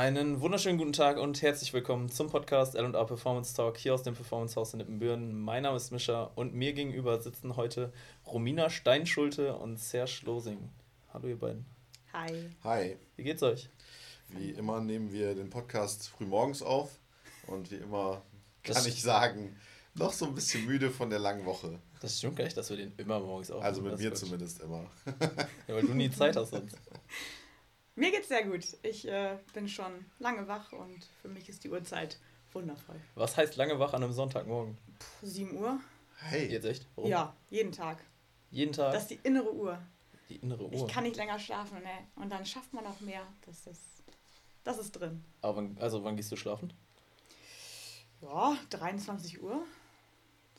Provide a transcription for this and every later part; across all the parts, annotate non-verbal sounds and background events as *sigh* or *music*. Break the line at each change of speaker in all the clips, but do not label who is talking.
Einen wunderschönen guten Tag und herzlich willkommen zum Podcast L&A Performance Talk hier aus dem Performance Haus in Ippenbüren. Mein Name ist Mischa und mir gegenüber sitzen heute Romina Steinschulte und Serge Losing. Hallo ihr beiden.
Hi.
Hi.
Wie geht's euch?
Wie immer nehmen wir den Podcast frühmorgens auf und wie immer kann
Das-
ich sagen, noch so ein bisschen müde von der langen Woche.
Das stimmt gar nicht, dass wir den immer morgens aufnehmen.
Also mit mir zumindest immer.
Ja, weil du nie Zeit hast sonst. *laughs*
Mir geht's sehr gut. Ich äh, bin schon lange wach und für mich ist die Uhrzeit wundervoll.
Was heißt lange wach an einem Sonntagmorgen?
Puh, 7 Uhr?
Hey,
Jetzt echt? Warum?
Ja, jeden Tag.
Jeden Tag
Das ist die innere Uhr.
die innere Uhr.
Ich kann nicht länger schlafen, ne? Und dann schafft man auch mehr. Das ist, das ist drin.
Aber wann, also wann gehst du schlafen?
Ja, 23 Uhr.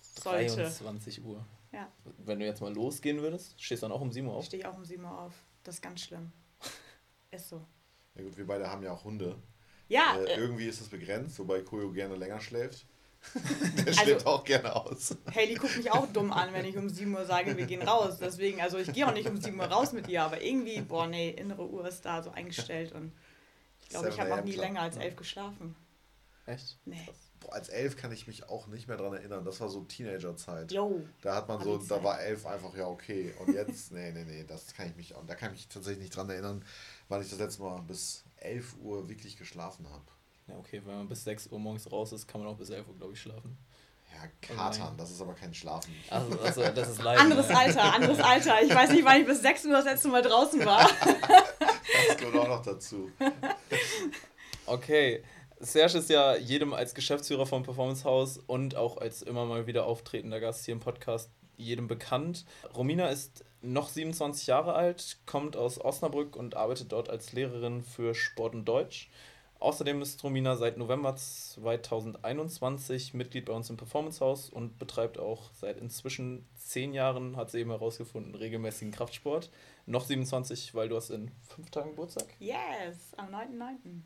Sollte.
23 Uhr.
Ja.
Wenn du jetzt mal losgehen würdest, stehst du dann auch um 7 Uhr auf?
Ich stehe auch um 7 Uhr auf. Das ist ganz schlimm. Ist so.
na gut, wir beide haben ja auch Hunde.
Ja,
äh,
äh,
irgendwie ist es begrenzt, wobei Koyo gerne länger schläft. *laughs* Der
Also-
schläft auch gerne aus.
Haley guckt mich auch dumm an, wenn ich um 7 Uhr sage, wir gehen raus. Deswegen, also ich gehe auch nicht um 7 Uhr raus mit ihr, aber irgendwie, boah, nee, innere Uhr ist da so eingestellt und ich glaube, ich
7
habe noch
AM
nie
Club.
länger als elf geschlafen.
Echt?
Nee.
Boah, als elf kann ich mich auch nicht mehr dran erinnern. Das war so Teenagerzeit.
Jo.
Da hat man so, da war elf einfach ja okay. Und jetzt, nee, nee, nee, das kann ich mich, da kann ich mich tatsächlich nicht dran erinnern, wann ich das letzte Mal bis 11 Uhr wirklich geschlafen habe.
Ja, okay, wenn man bis 6 Uhr morgens raus ist, kann man auch bis 11 Uhr, glaube ich, schlafen.
Ja, Katern, das ist aber kein Schlafen.
Also, also *laughs* das ist leider.
Anderes Alter, anderes Alter. Ich weiß nicht, wann ich bis 6 Uhr das letzte Mal draußen war.
Das kommt auch noch dazu. *laughs*
Okay. Serge ist ja jedem als Geschäftsführer vom Performance House und auch als immer mal wieder auftretender Gast hier im Podcast jedem bekannt. Romina ist noch 27 Jahre alt, kommt aus Osnabrück und arbeitet dort als Lehrerin für Sport und Deutsch. Außerdem ist Romina seit November 2021 Mitglied bei uns im Performance House und betreibt auch seit inzwischen zehn Jahren, hat sie eben herausgefunden, regelmäßigen Kraftsport. Noch 27, weil du hast in fünf Tagen Geburtstag.
Yes, am 9.9.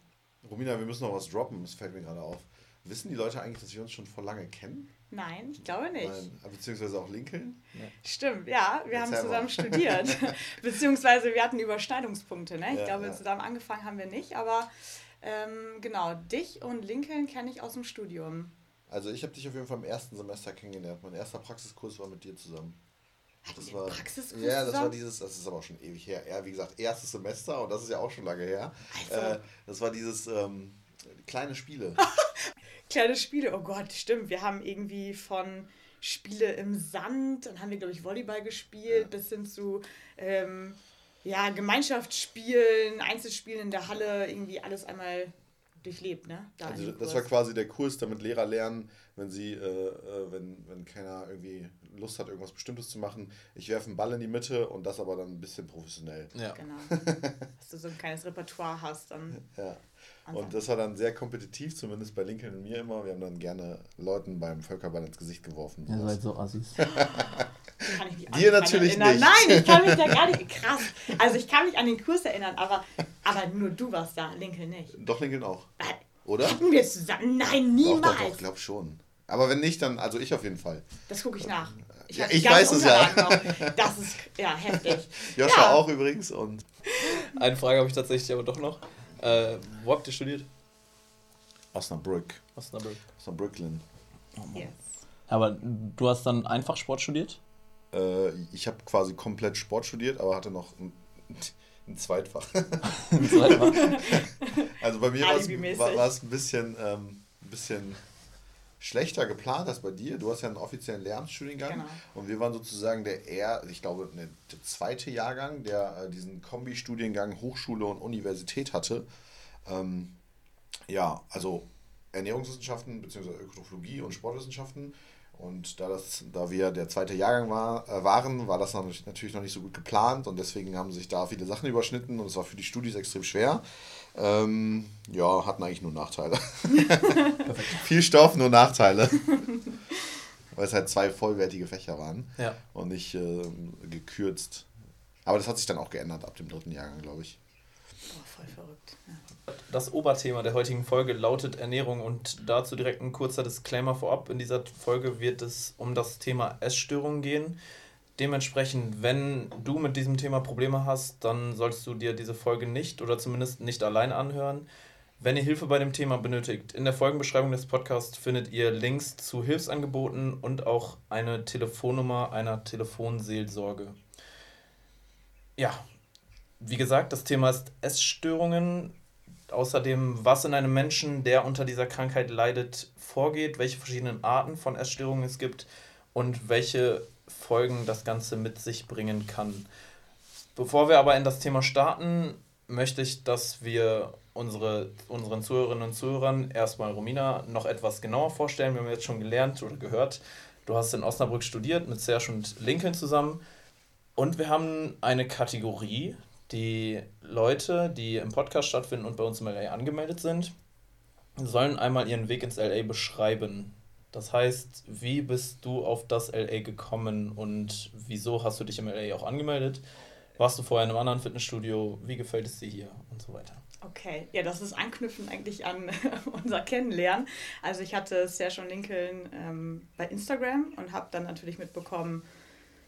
Romina, wir müssen noch was droppen, das fällt mir gerade auf. Wissen die Leute eigentlich, dass wir uns schon vor lange kennen?
Nein, ich glaube nicht.
Nein, beziehungsweise auch Lincoln?
Stimmt, ja, wir haben
Erzähl
zusammen
mal.
studiert. *laughs* *laughs* Beziehungsweise wir hatten Überschneidungspunkte, ne? Ich
Ja,
glaube,
ja.
zusammen angefangen haben wir nicht, aber ähm, genau, dich und Lincoln kenne ich aus dem Studium.
Also ich habe dich auf jeden Fall im ersten Semester kennengelernt. Mein erster Praxiskurs war mit dir zusammen.
Hatten wir
war,
Praxiskurs
Ja, das war dieses, das ist aber auch schon ewig her. Ja, wie gesagt, erstes Semester und das ist ja auch schon lange her.
Also.
Äh, das war dieses ähm, kleine Spiele. *laughs*
Kleine Spiele, oh Gott, stimmt. Wir haben irgendwie von Spiele im Sand, dann haben wir, glaube ich, Volleyball gespielt,
Ja.
bis hin zu ähm, ja, Gemeinschaftsspielen, Einzelspielen in der Halle, irgendwie alles einmal durchlebt, ne? Da
Also das war quasi der Kurs, damit Lehrer lernen, wenn sie, äh, äh, wenn, wenn keiner irgendwie Lust hat, irgendwas Bestimmtes zu machen, ich werfe einen Ball in die Mitte und das aber dann ein bisschen professionell.
Ja.
Genau. *laughs* Dass du so ein kleines Repertoire hast dann.
Ja.
Und
Und das war dann sehr kompetitiv, zumindest bei Lincoln und mir immer. Wir haben dann gerne Leuten beim Völkerball ins Gesicht geworfen.
Ihr
sowas.
seid so Assis. *laughs*
kann ich mich auch
Dir natürlich
erinnern.
nicht.
Nein, ich kann mich da gar nicht. *laughs* Krass. Also ich kann mich an den Kurs erinnern, aber, aber nur du warst da, Lincoln nicht.
Doch, Lincoln auch.
Äh,
Oder?
Hatten wir zusammen? Nein,
Doch,
niemals.
doch, doch, glaub schon. Aber wenn nicht, dann, also ich auf jeden Fall.
Das gucke ich nach.
Ja,
hab die
ich weiß es ja.
Noch. Das ist ja heftig. *laughs*
Joscha
Ja.
auch übrigens und
Eine Frage habe ich tatsächlich aber doch noch. Äh, wo habt ihr studiert?
Osnabrück.
Osnabrück.
Osnabrücklin.
Yes.
Aber du hast dann einfach Sport studiert?
Äh, ich habe quasi komplett Sport studiert, aber hatte noch ein, *laughs* ein Zweitfach. *laughs* Also bei mir war es- ein bisschen, ähm, ein bisschen schlechter geplant als bei dir. Du hast ja einen offiziellen Lehramtsstudiengang
Genau.
und wir waren sozusagen der eher, ich glaube, ne, der zweite Jahrgang, der äh, diesen Kombi-Studiengang Hochschule und Universität hatte. Ähm, ja, also Ernährungswissenschaften bzw. Ökologie und Sportwissenschaften. Und da, das, da wir der zweite Jahrgang war, äh, waren, war das natürlich noch nicht so gut geplant und deswegen haben sich da viele Sachen überschnitten und es war für die Studis extrem schwer. Ähm, ja, hatten eigentlich nur Nachteile. *laughs* Viel Stoff, nur Nachteile. *laughs* Weil es halt zwei vollwertige Fächer waren
Ja.
und nicht ähm, gekürzt. Aber das hat sich dann auch geändert ab dem dritten Jahrgang, glaube ich.
Boah, voll verrückt. Ja.
Das Oberthema der heutigen Folge lautet Ernährung und dazu direkt ein kurzer Disclaimer vorab. In dieser Folge wird es um das Thema Essstörungen gehen. Dementsprechend, wenn du mit diesem Thema Probleme hast, dann solltest du dir diese Folge nicht oder zumindest nicht allein anhören. Wenn ihr Hilfe bei dem Thema benötigt, in der Folgenbeschreibung des Podcasts findet ihr Links zu Hilfsangeboten und auch eine Telefonnummer einer Telefonseelsorge. Ja, wie gesagt, das Thema ist Essstörungen. Außerdem, was in einem Menschen, der unter dieser Krankheit leidet, vorgeht, welche verschiedenen Arten von Essstörungen es gibt und welche Folgen das Ganze mit sich bringen kann. Bevor wir aber in das Thema starten, möchte ich, dass wir unsere, unseren Zuhörerinnen und Zuhörern erstmal Romina noch etwas genauer vorstellen. Wir haben jetzt schon gelernt oder gehört, du hast in Osnabrück studiert mit Serge und Lincoln zusammen. Und wir haben eine Kategorie, die Leute, die im Podcast stattfinden und bei uns im LA angemeldet sind, sollen einmal ihren Weg ins LA beschreiben. Das heißt, wie bist du auf das LA gekommen und wieso hast du dich im LA auch angemeldet? Warst du vorher in einem anderen Fitnessstudio? Wie gefällt es dir hier und so weiter?
Okay, ja, das ist anknüpfend eigentlich an *laughs* unser Kennenlernen. Also ich hatte Serge und Lincoln ähm, bei Instagram und habe dann natürlich mitbekommen,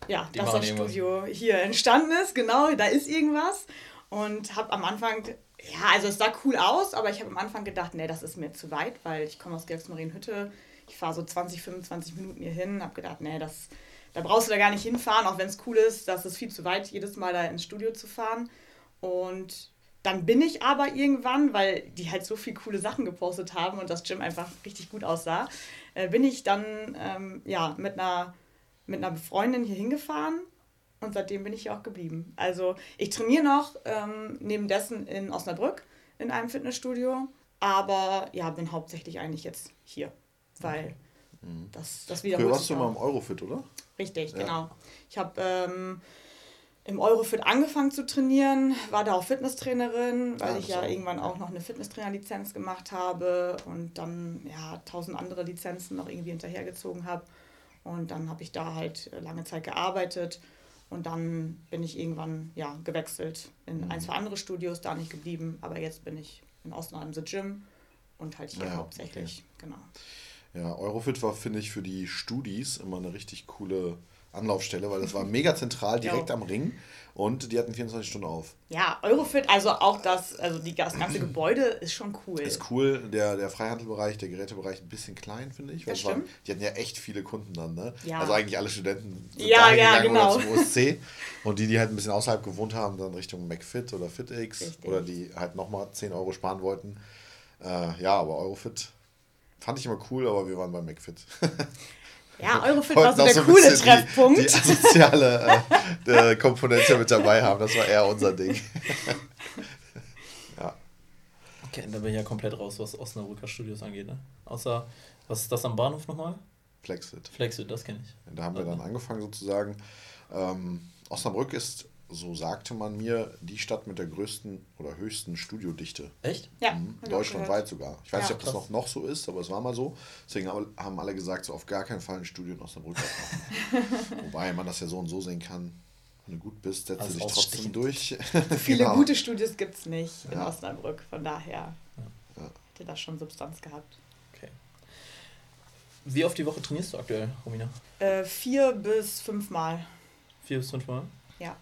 ja, Die dass das Studio hier entstanden ist. Genau, da ist irgendwas. Und habe am Anfang, ja, also es sah cool aus, aber ich habe am Anfang gedacht, nee, das ist mir zu weit, weil ich komme aus Georgsmarienhütte. Ich fahre so 20, 25 Minuten hier hin, habe gedacht, nee, das da brauchst du da gar nicht hinfahren, auch wenn es cool ist, das ist viel zu weit, jedes Mal da ins Studio zu fahren. Und dann bin ich aber irgendwann, weil die halt so viele coole Sachen gepostet haben und das Gym einfach richtig gut aussah, äh, bin ich dann ähm, ja, mit, einer, mit einer Freundin hier hingefahren und seitdem bin ich hier auch geblieben. Also ich trainiere noch ähm, neben dessen in Osnabrück in einem Fitnessstudio, aber ja, bin hauptsächlich eigentlich jetzt hier, weil.
Mhm. Das, das wiederholt Früher warst du mal im Eurofit, oder?
Richtig, ja. genau. Ich habe ähm, im Eurofit angefangen zu trainieren, war da auch Fitnesstrainerin, weil ja, ich ja irgendwann auch noch eine Fitnesstrainerlizenz gemacht habe und dann ja tausend andere Lizenzen noch irgendwie hinterhergezogen habe. Und dann habe ich da halt lange Zeit gearbeitet und dann bin ich irgendwann ja gewechselt in mhm. ein, zwei andere Studios, da nicht geblieben, aber jetzt bin ich in Osnabrück im Gym und halt hier ja, hauptsächlich, okay. genau.
Ja, Eurofit war, finde ich, für die Studis immer eine richtig coole Anlaufstelle, weil das war mega zentral, direkt am Ring und die hatten 24 Stunden auf.
Ja, Eurofit, also auch das, also die, das ganze Gebäude ist schon cool.
Ist cool, der, der Freihandelbereich, der Gerätebereich ein bisschen klein, finde ich. Weil das waren, die hatten ja echt viele Kunden dann, ne? Ja. Also eigentlich alle Studenten sind ja, ja, genau. zum OSC und die, die halt ein bisschen außerhalb gewohnt haben, dann Richtung McFit oder FitX Richtig. oder die halt nochmal 10 Euro sparen wollten. Äh, ja, aber Eurofit Fand ich immer cool, aber wir waren bei McFit. Ja, *laughs* Eurofit war so der so coole Treffpunkt. Die, die soziale äh, Komponente mit dabei haben, das war eher unser Ding. *laughs*
ja. Okay, da bin ich ja komplett raus, was Osnabrücker Studios angeht. Ne? Außer, was ist das am Bahnhof nochmal?
Flexit.
Flexit, das kenne ich.
Da haben wir dann angefangen sozusagen. Ähm, Osnabrück ist so sagte man mir, die Stadt mit der größten oder höchsten Studiodichte. Echt? Ja. Mhm. Deutschlandweit sogar. Ich weiß ja, nicht, ob das noch, noch so ist, aber es war mal so. Deswegen haben alle gesagt, so auf gar keinen Fall ein Studio in Osnabrück machen. *laughs* Wobei man das ja so und so sehen kann. Wenn du gut bist, setzt also du dich trotzdem durch. *laughs* *laughs*
Viele genau. gute Studios gibt es nicht in ja. Osnabrück. Von daher ja. hätte das schon Substanz gehabt. Okay.
Wie oft die Woche trainierst du aktuell, Romina?
Äh, vier bis fünf Mal.
Vier bis fünf Mal?
Ja.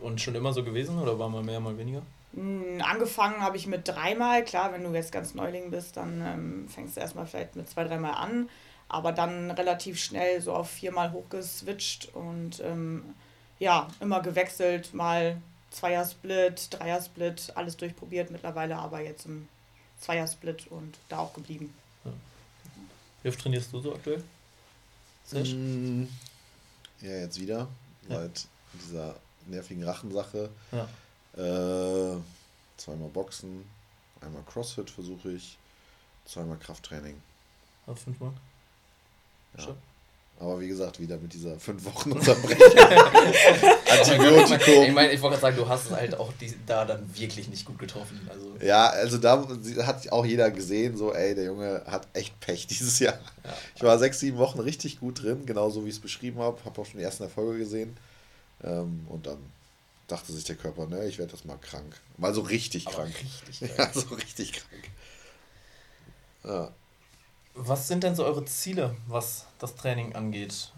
Und schon immer so gewesen oder war mal mehr, mal weniger?
Hm, angefangen habe ich mit dreimal. Klar, wenn du jetzt ganz Neuling bist, dann ähm, fängst du erstmal vielleicht mit zwei, dreimal an. Aber dann relativ schnell so auf viermal hochgeswitcht und ähm, ja, immer gewechselt. Mal Zweiersplit, Dreiersplit, alles durchprobiert mittlerweile, aber jetzt im Zweiersplit und da auch geblieben. Ja.
Wie oft trainierst du so aktuell?
Mm, ja, jetzt wieder. Ja. Seit dieser nervigen Rachensache. Ja. Äh, zweimal Boxen, einmal Crossfit versuche ich, zweimal Krafttraining.
Auf fünfmal?
Ja. Schon. Aber wie gesagt, wieder mit dieser fünf Wochen Unterbrechung. *laughs*
Antibiotikum. Ich meine, ich wollte gerade sagen, du hast es halt auch die, da dann wirklich nicht gut getroffen. Also.
Ja, also da hat auch jeder gesehen, so, ey, der Junge hat echt Pech *laughs* dieses Jahr. Ja. Ich war sechs, sieben Wochen richtig gut drin, genauso wie ich es beschrieben habe. Habe auch schon die ersten Erfolge gesehen. Ähm, und dann dachte sich der Körper, ne, ich werde das mal krank. Mal so richtig Aber krank. Richtig *laughs* krank. Ja, so richtig krank.
Ja. Was sind denn so eure Ziele, was das Training angeht?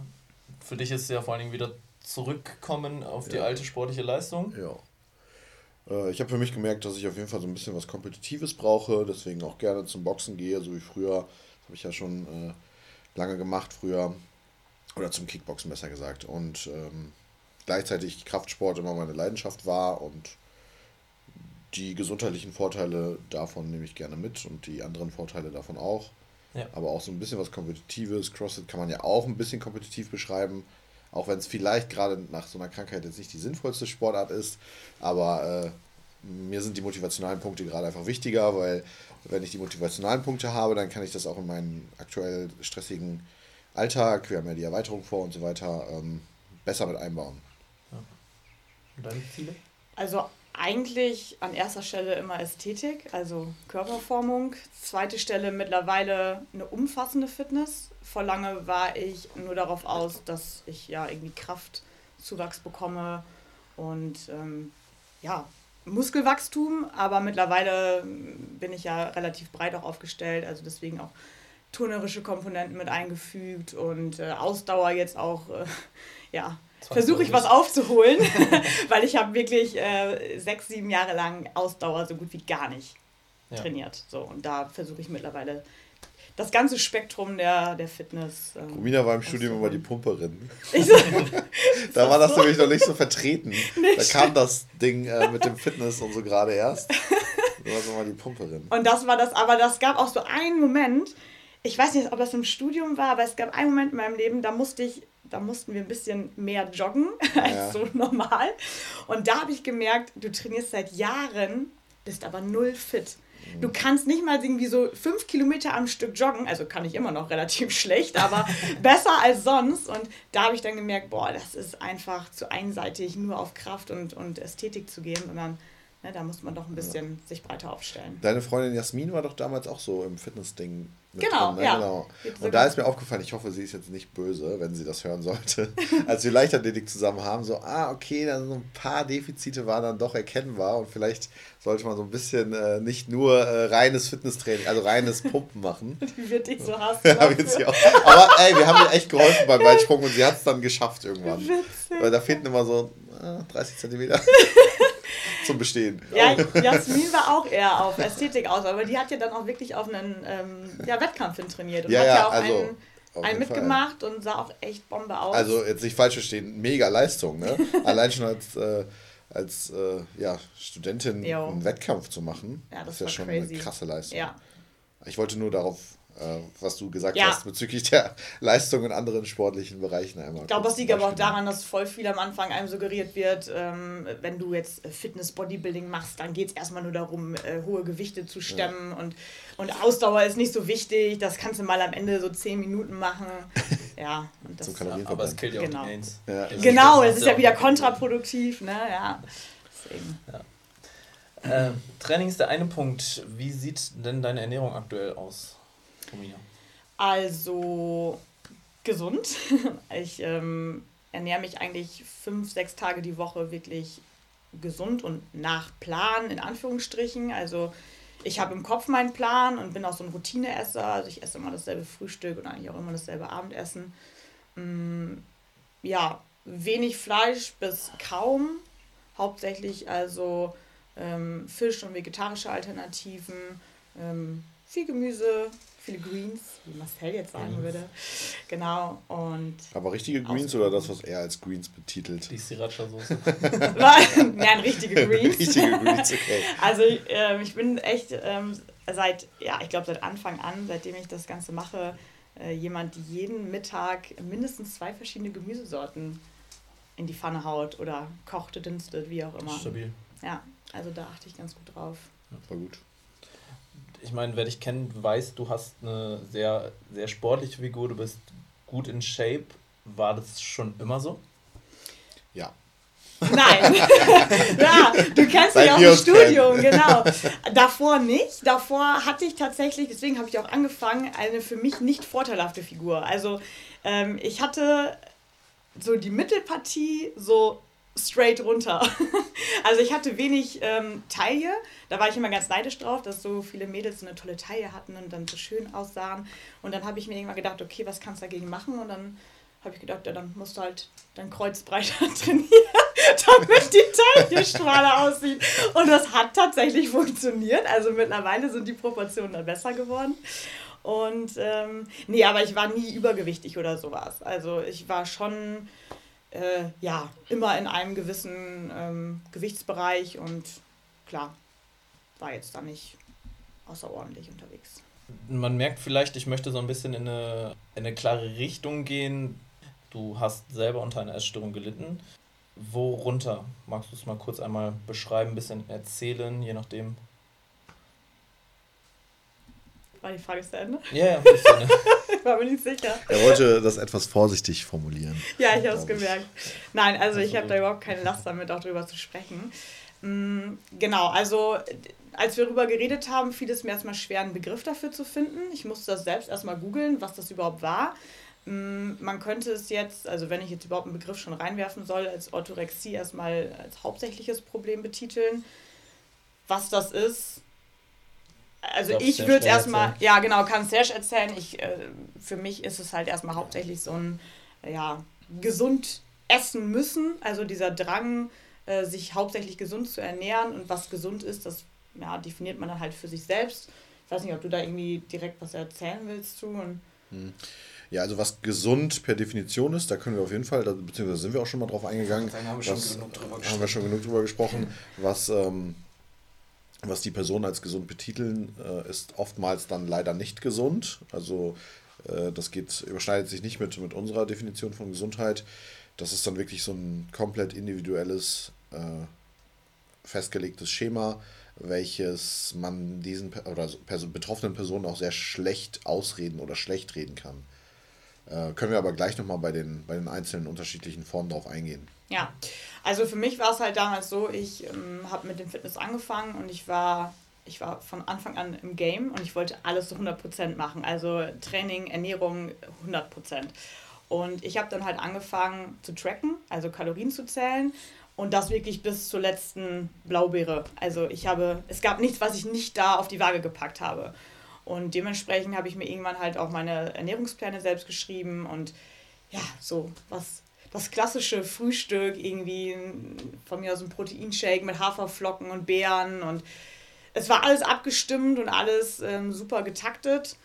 Für dich ist es ja vor allen Dingen wieder zurückkommen auf die ja. alte sportliche Leistung.
Ja. Äh, ich habe für mich gemerkt, dass ich auf jeden Fall so ein bisschen was Kompetitives brauche, deswegen auch gerne zum Boxen gehe, so wie früher. Das habe ich ja schon äh, lange gemacht früher. Oder zum Kickboxen besser gesagt. Und ähm, gleichzeitig Kraftsport immer meine Leidenschaft war und die gesundheitlichen Vorteile davon nehme ich gerne mit und die anderen Vorteile davon auch. Ja. Aber auch so ein bisschen was Kompetitives. CrossFit kann man ja auch ein bisschen kompetitiv beschreiben. Auch wenn es vielleicht gerade nach so einer Krankheit jetzt nicht die sinnvollste Sportart ist. Aber äh, mir sind die motivationalen Punkte gerade einfach wichtiger, weil wenn ich die motivationalen Punkte habe, dann kann ich das auch in meinen aktuell stressigen Alltag, wir haben ja die Erweiterung vor und so weiter, ähm, besser mit einbauen.
Und deine Ziele? Also eigentlich an erster Stelle immer Ästhetik, also Körperformung. Zweite Stelle mittlerweile eine umfassende Fitness. Vor lange war ich nur darauf aus, dass ich ja irgendwie Kraftzuwachs bekomme und ähm, ja, Muskelwachstum, aber mittlerweile bin ich ja relativ breit auch aufgestellt, also deswegen auch turnerische Komponenten mit eingefügt und äh, Ausdauer jetzt auch, äh, *laughs* ja, versuche ich was aufzuholen, *laughs* weil ich habe wirklich äh, sechs, sieben Jahre lang Ausdauer so gut wie gar nicht ja. trainiert. So, und da versuche ich mittlerweile das ganze Spektrum der, der Fitness. Ähm,
Romina war im Studium immer die Pumperin. So, *laughs* da war das so? nämlich noch nicht so vertreten. Nicht. Da kam das Ding äh, mit dem Fitness und so gerade erst. Du warst immer die Pumperin.
Und das war das, aber das gab auch so einen Moment, ich weiß nicht, ob das im Studium war, aber es gab einen Moment in meinem Leben, da musste ich, da mussten wir ein bisschen mehr joggen *laughs* als ja. so normal. Und da habe ich gemerkt, du trainierst seit Jahren, bist aber null fit. Du kannst nicht mal irgendwie so fünf Kilometer am Stück joggen, also kann ich immer noch relativ *laughs* schlecht, aber *laughs* besser als sonst. Und da habe ich dann gemerkt, boah, das ist einfach zu einseitig, nur auf Kraft und, und Ästhetik zu gehen, sondern ne, da muss man doch ein bisschen ja. sich breiter aufstellen.
Deine Freundin Jasmin war doch damals auch so im Fitness-Ding genau, drin, ne? ja. genau. Und da ist mir aufgefallen, ich hoffe, sie ist jetzt nicht böse, wenn sie das hören sollte, *laughs* als wir Leichtathletik zusammen haben, so, ah, okay, dann so ein paar Defizite waren dann doch erkennbar und vielleicht sollte man so ein bisschen äh, nicht nur äh, reines Fitnesstraining, also reines Pumpen machen. *laughs* Wie wird dich so hassen. *laughs* ja, auch. Aber ey, wir haben ihr echt geholfen beim Weitsprung und sie hat es dann geschafft irgendwann. Witzig. Weil da fehlten immer so äh, 30 Zentimeter zum Bestehen.
Ja, Jasmin war auch eher auf Ästhetik aus, aber die hat ja dann auch wirklich auf einen ähm, ja, Wettkampf hin trainiert und ja, hat ja, auch also, einen, einen mitgemacht Fall. und sah auch echt Bombe aus.
Also jetzt nicht falsch verstehen, mega Leistung, ne? *laughs* Allein schon als, äh, als äh, ja, Studentin jo. einen Wettkampf zu machen, ja, das ist ja schon crazy. eine krasse Leistung. Ja. Ich wollte nur darauf was du gesagt ja. hast bezüglich der *laughs* Leistung in anderen sportlichen Bereichen einmal.
Ich glaube, das liegt aber auch daran, dass voll viel am Anfang einem suggeriert wird, ähm, wenn du jetzt Fitness, Bodybuilding machst, dann geht es erstmal nur darum, äh, hohe Gewichte zu stemmen ja. und, und Ausdauer ist nicht so wichtig, das kannst du mal am Ende so 10 Minuten machen. *laughs* Ja, und das, Zum aber es killt ja genau. auch die Gains. Ja. Genau, das ist ja wieder kontraproduktiv, ne? Ja. Deswegen.
Ja. Äh, Training ist der eine Punkt. Wie sieht denn deine Ernährung aktuell aus?
Also gesund. *laughs* Ich ähm, ernähre mich eigentlich fünf, sechs Tage die Woche wirklich gesund und nach Plan, in Anführungsstrichen. Also ich habe im Kopf meinen Plan und bin auch so ein Routineesser. Also ich esse immer dasselbe Frühstück und eigentlich auch immer dasselbe Abendessen. Mm, ja, wenig Fleisch bis kaum. Hauptsächlich also ähm, Fisch und vegetarische Alternativen. Ähm, viel Gemüse, viele Greens, wie Marcel jetzt sagen mhm. würde. Genau. Und
Aber richtige Greens oder das, was er als Greens betitelt?
Die Sriracha-Soße. *laughs*
Nein, richtige *laughs* Greens. richtige Greens, okay. Also ähm, ich bin echt ähm, seit, ja, ich glaube seit Anfang an, seitdem ich das Ganze mache, äh, jemand, die jeden Mittag mindestens zwei verschiedene Gemüsesorten in die Pfanne haut oder kochte, dünstet, wie auch immer. Stabil. Ja, also da achte ich ganz gut drauf.
Ja, voll gut
ich meine, wer dich kennt, weiß, du hast eine sehr, sehr sportliche Figur, du bist gut in Shape. War das schon immer so?
Ja.
Nein. *laughs* ja, du kennst mich auch im Studium, genau. Davor nicht. Davor hatte ich tatsächlich, deswegen habe ich auch angefangen, eine für mich nicht vorteilhafte Figur. Also ähm, ich hatte so die Mittelpartie so straight runter. *laughs* also ich hatte wenig ähm, Taille, da war ich immer ganz neidisch drauf, dass so viele Mädels so eine tolle Taille hatten und dann so schön aussahen. Und dann habe ich mir irgendwann gedacht, okay, was kannst du dagegen machen? Und dann habe ich gedacht, ja, dann musst du halt dein Kreuz breiter *laughs* trainieren. *laughs* damit die Teilchenschmale aussieht. Und das hat tatsächlich funktioniert. Also mittlerweile sind die Proportionen dann besser geworden. Und ähm, nee, aber ich war nie übergewichtig oder sowas. Also ich war schon äh, ja immer in einem gewissen ähm, Gewichtsbereich und klar, war jetzt da nicht außerordentlich unterwegs.
Man merkt vielleicht, ich möchte so ein bisschen in eine, in eine klare Richtung gehen. Du hast selber unter einer Essstörung gelitten. Worunter? Magst du es mal kurz einmal beschreiben, ein bisschen erzählen, je nachdem?
War die Frage zu Ende? Ja, ja. *laughs* ich war mir nicht sicher.
Er wollte das etwas vorsichtig formulieren.
Ja, ich habe es gemerkt. Nein, also ich habe da überhaupt keine Last damit, auch darüber zu sprechen. Mm, genau, also als wir darüber geredet haben, fiel es mir erstmal schwer, einen Begriff dafür zu finden. Ich musste das selbst erstmal googeln, was das überhaupt war. Mm, man könnte es jetzt, also wenn ich jetzt überhaupt einen Begriff schon reinwerfen soll, als Orthorexie erstmal als hauptsächliches Problem betiteln. Was das ist, also ich, ich würde erstmal, ja genau, kann Serge erzählen. Ich, äh, für mich ist es halt erstmal hauptsächlich so ein, ja, gesund essen müssen. Also dieser Drang, äh, sich hauptsächlich gesund zu ernähren und was gesund ist, das ja, definiert man dann halt für sich selbst. Ich weiß nicht, ob du da irgendwie direkt was erzählen willst zu. Und
hm. Ja, also was gesund per Definition ist, da können wir auf jeden Fall, da, beziehungsweise sind wir auch schon mal drauf eingegangen. Da haben wir schon genug drüber gesprochen. Haben wir schon genug drüber gesprochen, was ähm, was die Personen als gesund betiteln, äh, ist oftmals dann leider nicht gesund. Also äh, das geht, überschneidet sich nicht mit, mit unserer Definition von Gesundheit. Das ist dann wirklich so ein komplett individuelles, äh, festgelegtes Schema, welches man diesen oder Person, betroffenen Personen auch sehr schlecht ausreden oder schlecht reden kann. Äh, können wir aber gleich nochmal bei den, bei den einzelnen unterschiedlichen Formen drauf eingehen.
Ja, also für mich war es halt damals so, ich ähm, habe mit dem Fitness angefangen und ich war, ich war von Anfang an im Game und ich wollte alles zu 100% machen. Also Training, Ernährung 100%. Und ich habe dann halt angefangen zu tracken, also Kalorien zu zählen und das wirklich bis zur letzten Blaubeere. Also ich habe, es gab nichts, was ich nicht da auf die Waage gepackt habe. Und dementsprechend habe ich mir irgendwann halt auch meine Ernährungspläne selbst geschrieben und ja, so was das klassische Frühstück, irgendwie von mir aus ein Proteinshake mit Haferflocken und Beeren und es war alles abgestimmt und alles ähm, super getaktet.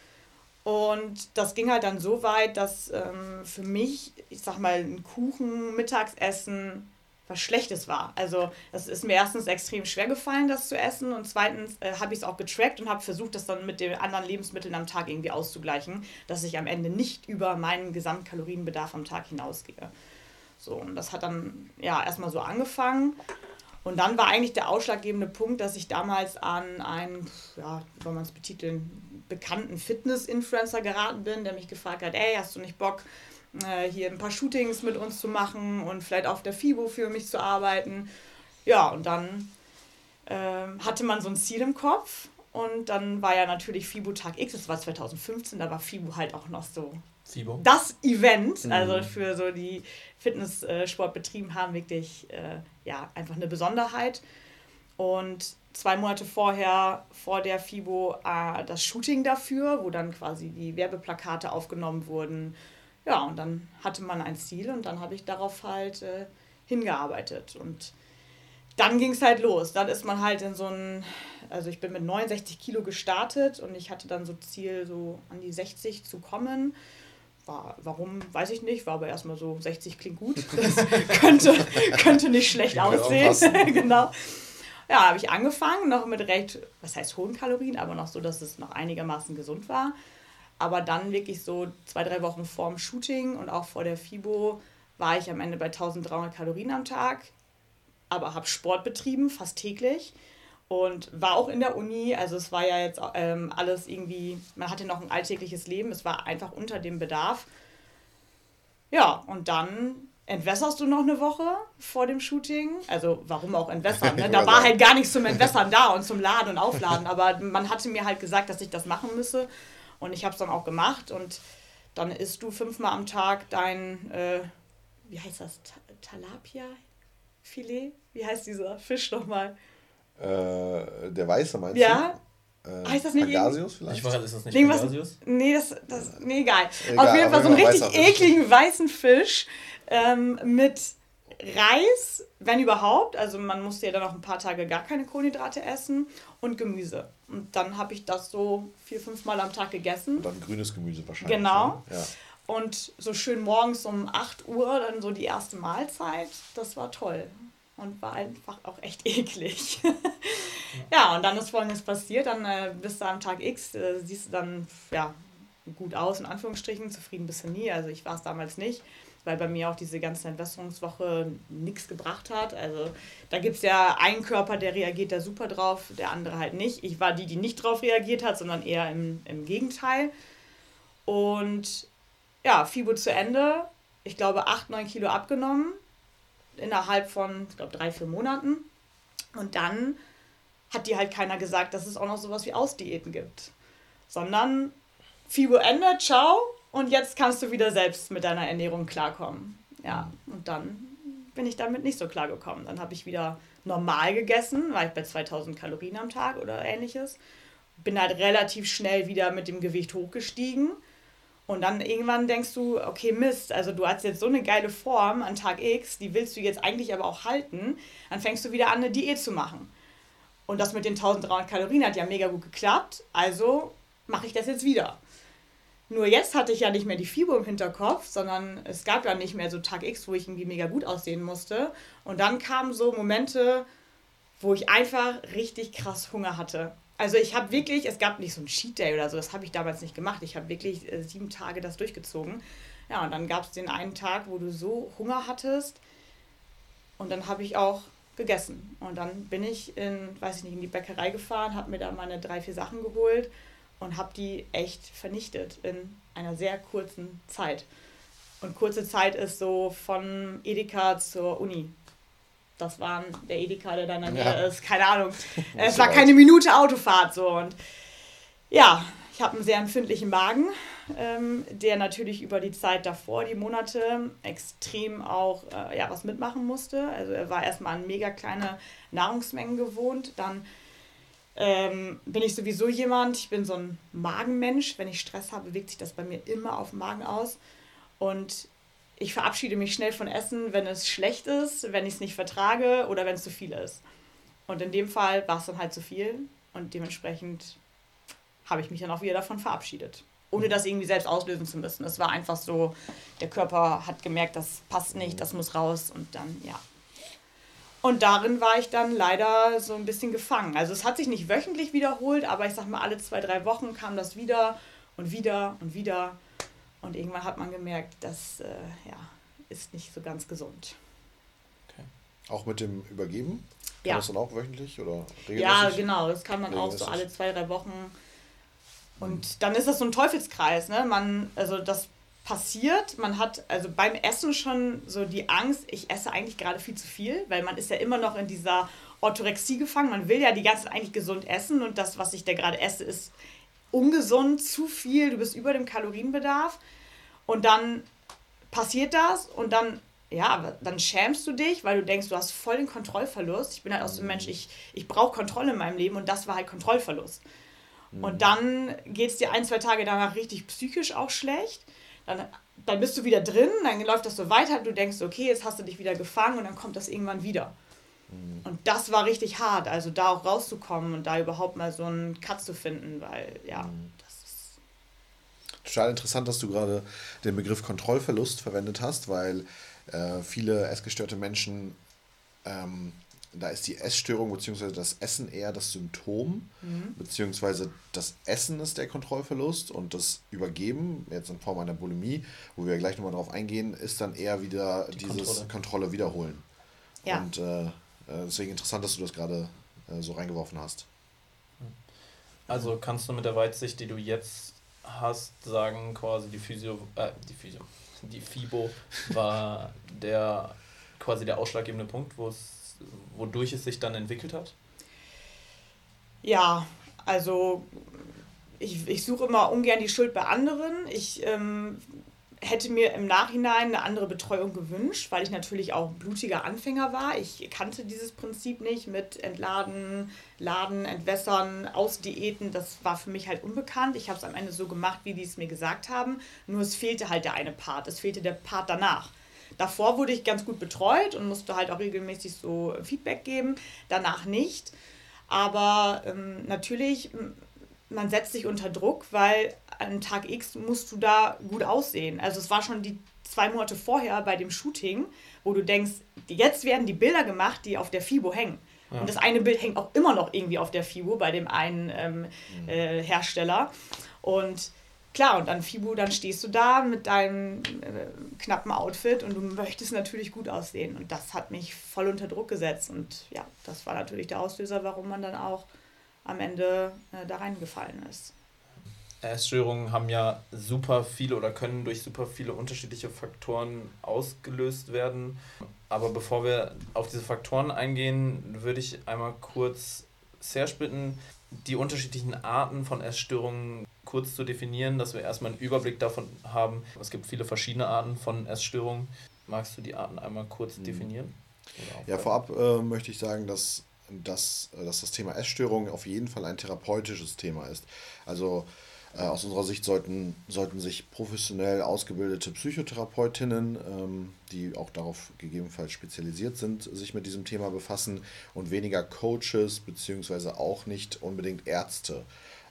Und das ging halt dann so weit, dass ähm, für mich, ich sag mal, ein Kuchen, Mittagsessen was Schlechtes war. Also es ist mir erstens extrem schwer gefallen, das zu essen und zweitens äh, habe ich es auch getrackt und habe versucht, das dann mit den anderen Lebensmitteln am Tag irgendwie auszugleichen, dass ich am Ende nicht über meinen Gesamtkalorienbedarf am Tag hinausgehe. So, und das hat dann ja erstmal so angefangen. Und dann war eigentlich der ausschlaggebende Punkt, dass ich damals an einen, ja, wie soll man es betiteln, bekannten Fitness-Influencer geraten bin, der mich gefragt hat, ey, hast du nicht Bock, äh, hier ein paar Shootings mit uns zu machen und vielleicht auf der FIBO für mich zu arbeiten. Ja, und dann äh, hatte man so ein Ziel im Kopf und dann war ja natürlich FIBO Tag X, das war 2015, da war FIBO halt auch noch so FIBO. das Event, mhm. also für so die Fitnesssport betrieben haben, wirklich äh, ja, einfach eine Besonderheit. Und zwei Monate vorher, vor der FIBO, äh, das Shooting dafür, wo dann quasi die Werbeplakate aufgenommen wurden. Ja, und dann hatte man ein Ziel und dann habe ich darauf halt äh, hingearbeitet. Und dann ging es halt los. Dann ist man halt in so ein, also ich bin mit 69 Kilo gestartet und ich hatte dann so Ziel, so an die 60 zu kommen. War, warum, weiß ich nicht, war aber erstmal so, 60 klingt gut. *laughs* Das könnte, könnte nicht schlecht aussehen. *laughs* genau. Ja, habe ich angefangen, noch mit recht, was heißt hohen Kalorien, aber noch so, dass es noch einigermaßen gesund war. Aber dann wirklich so zwei, drei Wochen vorm Shooting und auch vor der FIBO war ich am Ende bei 1300 Kalorien am Tag, aber habe Sport betrieben, fast täglich und war auch in der Uni. Also es war ja jetzt ähm, alles irgendwie, man hatte noch ein alltägliches Leben, es war einfach unter dem Bedarf. Ja, und dann entwässerst du noch eine Woche vor dem Shooting. Also warum auch entwässern? Ne? *laughs* Da war halt gar nichts zum Entwässern da und zum Laden und Aufladen. Aber man hatte mir halt gesagt, dass ich das machen müsse. Und ich habe es dann auch gemacht. Und dann isst du fünfmal am Tag dein, äh, wie heißt das, Talapia-Filet? Wie heißt dieser Fisch nochmal?
Äh, der Weiße meinst ja. du? Äh, heißt das nicht Pangasius vielleicht? Ich weiß, ist das nicht
Irgendwas, Pangasius? Nee, das, das, nee, egal. egal Auf jeden Fall so einen richtig ekligen weißen Fisch ähm, mit Reis, wenn überhaupt. Also man musste ja dann noch ein paar Tage gar keine Kohlenhydrate essen und Gemüse. Und dann habe ich das so vier, fünf Mal am Tag gegessen. Und
dann grünes Gemüse wahrscheinlich.
Genau. Ne? Ja. Und so schön morgens um 8 Uhr dann so die erste Mahlzeit. Das war toll. Und war einfach auch echt *laughs* eklig. ja, und dann ist folgendes passiert. Dann äh, bist du am Tag X, äh, siehst du dann ja, gut aus, in Anführungsstrichen. Zufrieden bist du nie. Also ich war es damals nicht weil bei mir auch diese ganze Entwässerungswoche nichts gebracht hat. Also da gibt es ja einen Körper, der reagiert da super drauf, der andere halt nicht. Ich war die, die nicht drauf reagiert hat, sondern eher im, im Gegenteil. Und ja, FIBO zu Ende. Ich glaube, 8, 9 Kilo abgenommen innerhalb von, ich glaube, drei, vier Monaten. Und dann hat dir halt keiner gesagt, dass es auch noch sowas wie Ausdiäten gibt. Sondern FIBO Ende, ciao, und jetzt kannst du wieder selbst mit deiner Ernährung klarkommen. Ja, und dann bin ich damit nicht so klar gekommen. Dann habe ich wieder normal gegessen, war ich bei 2000 Kalorien am Tag oder ähnliches. Bin halt relativ schnell wieder mit dem Gewicht hochgestiegen. Und dann irgendwann denkst du, okay, Mist, also du hast jetzt so eine geile Form an Tag X, die willst du jetzt eigentlich aber auch halten. Dann fängst du wieder an, eine Diät zu machen. Und das mit den 1300 Kalorien hat ja mega gut geklappt, also mache ich das jetzt wieder. Nur jetzt hatte ich ja nicht mehr die Fibo im Hinterkopf, sondern es gab ja nicht mehr so Tag X, wo ich irgendwie mega gut aussehen musste. Und dann kamen so Momente, wo ich einfach richtig krass Hunger hatte. Also ich habe wirklich, es gab nicht so ein Cheat Day oder so, das habe ich damals nicht gemacht. Ich habe wirklich äh, sieben Tage das durchgezogen. Ja, und dann gab es den einen Tag, wo du so Hunger hattest. Und dann habe ich auch gegessen. Und dann bin ich in, weiß ich nicht, in die Bäckerei gefahren, habe mir da meine drei, vier Sachen geholt und habe die echt vernichtet in einer sehr kurzen Zeit. Und kurze Zeit ist so von Edeka zur Uni. Das war der Edeka, der dann an ja. ist. Keine Ahnung. *laughs* es war keine Minute Autofahrt so. Und ja, ich habe einen sehr empfindlichen Magen, ähm, der natürlich über die Zeit davor, die Monate, extrem auch äh, ja, was mitmachen musste. Also er war erstmal an mega kleine Nahrungsmengen gewohnt. Dann ähm, bin ich sowieso jemand, ich bin so ein Magenmensch. Wenn ich Stress habe, bewegt sich das bei mir immer auf dem Magen aus. Und ich verabschiede mich schnell von Essen, wenn es schlecht ist, wenn ich es nicht vertrage oder wenn es zu viel ist. Und in dem Fall war es dann halt zu viel und dementsprechend habe ich mich dann auch wieder davon verabschiedet. Ohne das irgendwie selbst auslösen zu müssen. Es war einfach so, der Körper hat gemerkt, das passt nicht, das muss raus und dann, ja, und darin war ich dann leider so ein bisschen gefangen. Also es hat sich nicht wöchentlich wiederholt, aber ich sag mal, alle zwei, drei Wochen kam das wieder und wieder und wieder. Und irgendwann hat man gemerkt, das äh, ja, ist nicht so ganz gesund.
Okay. Auch mit dem Übergeben? Kann ja. das dann auch wöchentlich oder
regelmäßig? Ja, genau. Das kann man auch so alle zwei, drei Wochen. Und mhm. dann ist das so ein Teufelskreis. Ne? Man, also das passiert. Man hat also beim Essen schon so die Angst, ich esse eigentlich gerade viel zu viel, weil man ist ja immer noch in dieser Orthorexie gefangen. Man will ja die ganze Zeit eigentlich gesund essen und das, was ich da gerade esse, ist ungesund, zu viel, du bist über dem Kalorienbedarf. Und dann passiert das und dann, ja, dann schämst du dich, weil du denkst, du hast voll den Kontrollverlust. Ich bin halt auch so ein Mensch, ich, ich brauche Kontrolle in meinem Leben und das war halt Kontrollverlust. Und mhm. dann geht es dir ein, zwei Tage danach richtig psychisch auch schlecht dann, dann bist du wieder drin, dann läuft das so weiter, du denkst, okay, jetzt hast du dich wieder gefangen und dann kommt das irgendwann wieder. Mhm. Und das war richtig hart, also da auch rauszukommen und da überhaupt mal so einen Cut zu finden, weil ja, mhm. das ist.
Total interessant, dass du gerade den Begriff Kontrollverlust verwendet hast, weil äh, viele essgestörte Menschen ähm, da ist die Essstörung bzw. das Essen eher das Symptom, mhm. beziehungsweise das Essen ist der Kontrollverlust und das Übergeben, jetzt in Form einer Bulimie, wo wir gleich nochmal drauf eingehen, ist dann eher wieder die dieses Kontrolle, Kontrolle wiederholen. Ja. Und äh, äh, deswegen interessant, dass du das gerade äh, so reingeworfen hast.
Also kannst du mit der Weitsicht, die du jetzt hast, sagen, quasi die Physio, äh, die Physio, die FIBO war der quasi der ausschlaggebende Punkt, wo es wodurch es sich dann entwickelt hat?
Ja, also ich, ich suche immer ungern die Schuld bei anderen. Ich ähm, hätte mir im Nachhinein eine andere Betreuung gewünscht, weil ich natürlich auch blutiger Anfänger war. Ich kannte dieses Prinzip nicht mit Entladen, Laden, Entwässern, Ausdiäten. Das war für mich halt unbekannt. Ich habe es am Ende so gemacht, wie die es mir gesagt haben. Nur es fehlte halt der eine Part. Es fehlte der Part danach. Davor wurde ich ganz gut betreut und musste halt auch regelmäßig so Feedback geben, danach nicht. Aber ähm, natürlich, man setzt sich unter Druck, weil an Tag X musst du da gut aussehen. Also es war schon die zwei Monate vorher bei dem Shooting, wo du denkst, jetzt werden die Bilder gemacht, die auf der FIBO hängen. Ja. Und das eine Bild hängt auch immer noch irgendwie auf der FIBO bei dem einen ähm, mhm. äh, Hersteller. Und klar, und dann FIBO, dann stehst du da mit deinem äh, knappen Outfit und du möchtest natürlich gut aussehen. Und das hat mich voll unter Druck gesetzt. Und ja, das war natürlich der Auslöser, warum man dann auch am Ende äh, da reingefallen ist.
Essstörungen haben ja super viele oder können durch super viele unterschiedliche Faktoren ausgelöst werden. Aber bevor wir auf diese Faktoren eingehen, würde ich einmal kurz Serge bitten, die unterschiedlichen Arten von Essstörungen kurz zu definieren, dass wir erstmal einen Überblick davon haben. Es gibt viele verschiedene Arten von Essstörungen. Magst du die Arten einmal kurz mhm. definieren?
Ja, vorab äh, möchte ich sagen, dass, dass, dass das Thema Essstörung auf jeden Fall ein therapeutisches Thema ist. Also äh, aus unserer Sicht sollten, sollten sich professionell ausgebildete Psychotherapeutinnen, ähm, die auch darauf gegebenenfalls spezialisiert sind, sich mit diesem Thema befassen und weniger Coaches beziehungsweise auch nicht unbedingt Ärzte.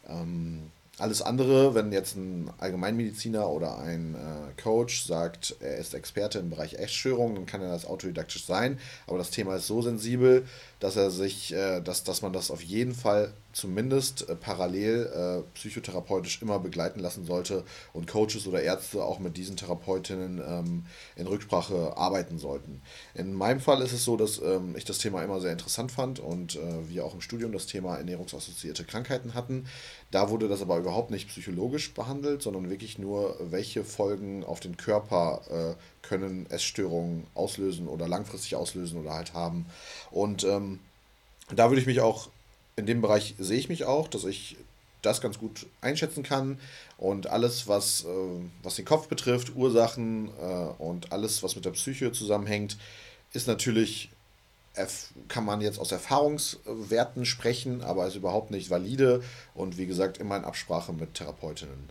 Ähm, alles andere, wenn jetzt ein Allgemeinmediziner oder ein äh, Coach sagt, er ist Experte im Bereich Essstörungen, dann kann er das autodidaktisch sein. Aber das Thema ist so sensibel, dass er sich, äh, dass, dass man das auf jeden Fall zumindest äh, parallel äh, psychotherapeutisch immer begleiten lassen sollte und Coaches oder Ärzte auch mit diesen Therapeutinnen ähm, in Rücksprache arbeiten sollten. In meinem Fall ist es so, dass ähm, ich das Thema immer sehr interessant fand und äh, wir auch im Studium das Thema ernährungsassoziierte Krankheiten hatten. Da wurde das aber überhaupt nicht psychologisch behandelt, sondern wirklich nur, welche Folgen auf den Körper äh, können Essstörungen auslösen oder langfristig auslösen oder halt haben. Und ähm, da würde ich mich auch in dem Bereich sehe ich mich auch, dass ich das ganz gut einschätzen kann und alles, was, äh, was den Kopf betrifft, Ursachen äh, und alles, was mit der Psyche zusammenhängt, ist natürlich, kann man jetzt aus Erfahrungswerten sprechen, aber ist überhaupt nicht valide und wie gesagt immer in Absprache mit Therapeutinnen.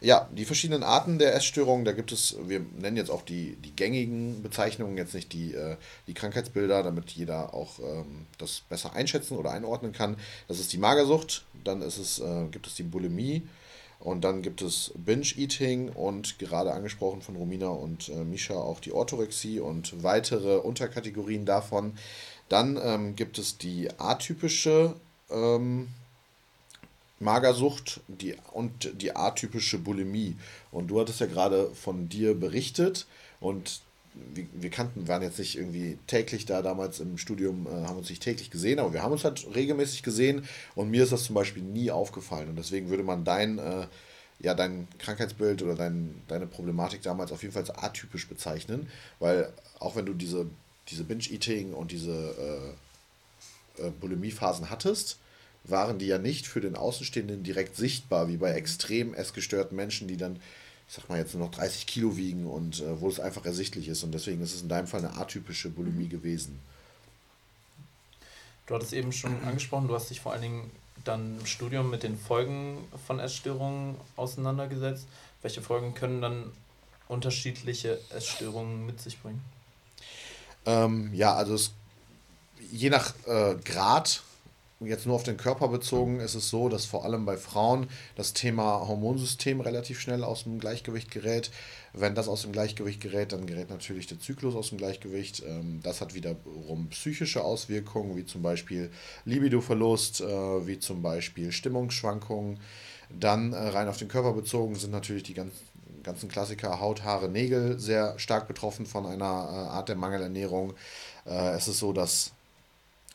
Ja, die verschiedenen Arten der Essstörungen, da gibt es, wir nennen jetzt auch die, die gängigen Bezeichnungen, jetzt nicht die, äh, die Krankheitsbilder, damit jeder auch ähm, das besser einschätzen oder einordnen kann. Das ist die Magersucht, dann ist es, äh, gibt es die Bulimie und dann gibt es Binge-Eating und gerade angesprochen von Romina und äh, Misha auch die Orthorexie und weitere Unterkategorien davon. Dann ähm, gibt es die atypische ähm, Magersucht die, und die atypische Bulimie. Und du hattest ja gerade von dir berichtet und wir, wir kannten, waren jetzt nicht irgendwie täglich da damals im Studium, äh, haben uns nicht täglich gesehen, aber wir haben uns halt regelmäßig gesehen und mir ist das zum Beispiel nie aufgefallen. Und deswegen würde man dein, äh, ja, dein Krankheitsbild oder dein, deine Problematik damals auf jeden Fall als atypisch bezeichnen, weil auch wenn du diese, diese Binge-Eating und diese äh, äh Bulimie-Phasen hattest, waren die ja nicht für den Außenstehenden direkt sichtbar, wie bei extrem essgestörten Menschen, die dann, ich sag mal jetzt nur noch 30 Kilo wiegen und äh, wo es einfach ersichtlich ist. Und deswegen ist es in deinem Fall eine atypische Bulimie mhm. gewesen.
Du hattest eben schon angesprochen, du hast dich vor allen Dingen dann im Studium mit den Folgen von Essstörungen auseinandergesetzt. Welche Folgen können dann unterschiedliche Essstörungen mit sich bringen?
Ähm, ja, also es, je nach äh, Grad jetzt nur auf den Körper bezogen ist es so, dass vor allem bei Frauen das Thema Hormonsystem relativ schnell aus dem Gleichgewicht gerät. Wenn das aus dem Gleichgewicht gerät, dann gerät natürlich der Zyklus aus dem Gleichgewicht. Ähm, das hat wiederum psychische Auswirkungen, wie zum Beispiel Libidoverlust, äh, wie zum Beispiel Stimmungsschwankungen. Dann äh, rein auf den Körper bezogen sind natürlich die ganzen Klassiker Haut, Haare, Nägel sehr stark betroffen von einer äh, Art der Mangelernährung. Es ist so, dass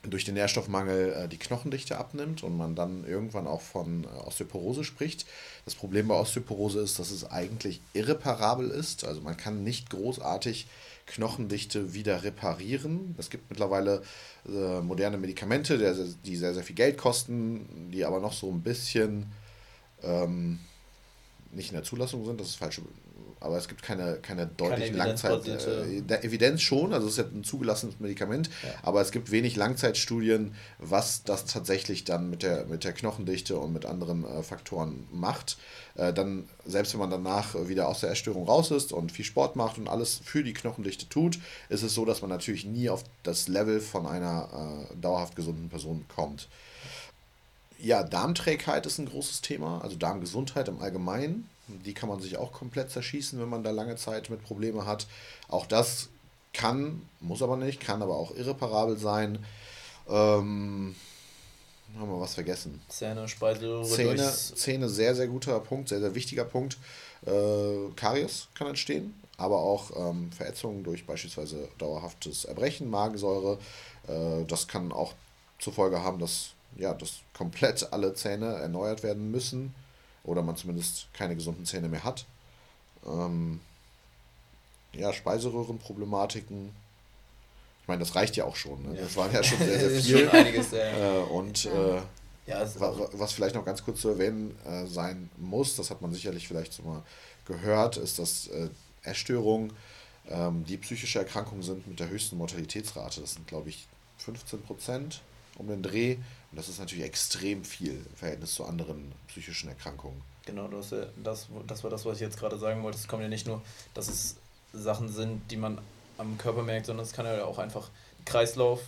durch den Nährstoffmangel äh, die Knochendichte abnimmt und man dann irgendwann auch von äh, Osteoporose spricht. Das Problem bei Osteoporose ist, dass es eigentlich irreparabel ist. Also man kann nicht großartig Knochendichte wieder reparieren. Es gibt mittlerweile äh, moderne Medikamente, die sehr, sehr viel Geld kosten, die aber noch so ein bisschen ähm, nicht in der Zulassung sind, das ist falsche, aber es gibt keine, keine deutlichen keine Langzeit. Äh, Evidenz schon, also es ist ja ein zugelassenes Medikament, ja. aber es gibt wenig Langzeitstudien, was das tatsächlich dann mit der, mit der Knochendichte und mit anderen äh, Faktoren macht. Äh, dann, selbst wenn man danach wieder aus der Essstörung raus ist und viel Sport macht und alles für die Knochendichte tut, ist es so, dass man natürlich nie auf das Level von einer äh, dauerhaft gesunden Person kommt. Ja, Darmträgheit ist ein großes Thema, also Darmgesundheit im Allgemeinen. Die kann man sich auch komplett zerschießen, wenn man da lange Zeit mit Probleme hat. Auch das kann, muss aber nicht, kann aber auch irreparabel sein. Ähm, haben wir was vergessen? Zähne, Speiseröhre. Zähne, Zähne, sehr, sehr guter Punkt, sehr, sehr wichtiger Punkt. Äh, Karies kann entstehen, aber auch ähm, Verätzungen durch beispielsweise dauerhaftes Erbrechen, Magensäure. Äh, das kann auch zur Folge haben, dass, ja, dass komplett alle Zähne erneuert werden müssen oder man zumindest keine gesunden Zähne mehr hat. Ähm, ja, Speiseröhrenproblematiken. Ich meine, das reicht ja auch schon. Ne? Ja. Das waren ja schon sehr, sehr *laughs* viel. einiges, äh, und äh, ja, was vielleicht noch ganz kurz zu erwähnen äh, sein muss, das hat man sicherlich vielleicht so mal gehört, ist, dass äh, Essstörungen ähm, die psychische Erkrankungen sind mit der höchsten Mortalitätsrate. Das sind, glaube ich, 15 Prozent um den Dreh. Und das ist natürlich extrem viel im Verhältnis zu anderen psychischen Erkrankungen.
Genau, das, das, das war das, was ich jetzt gerade sagen wollte. Es kommt ja nicht nur, dass es Sachen sind, die man am Körper merkt, sondern es kann ja auch einfach Kreislauf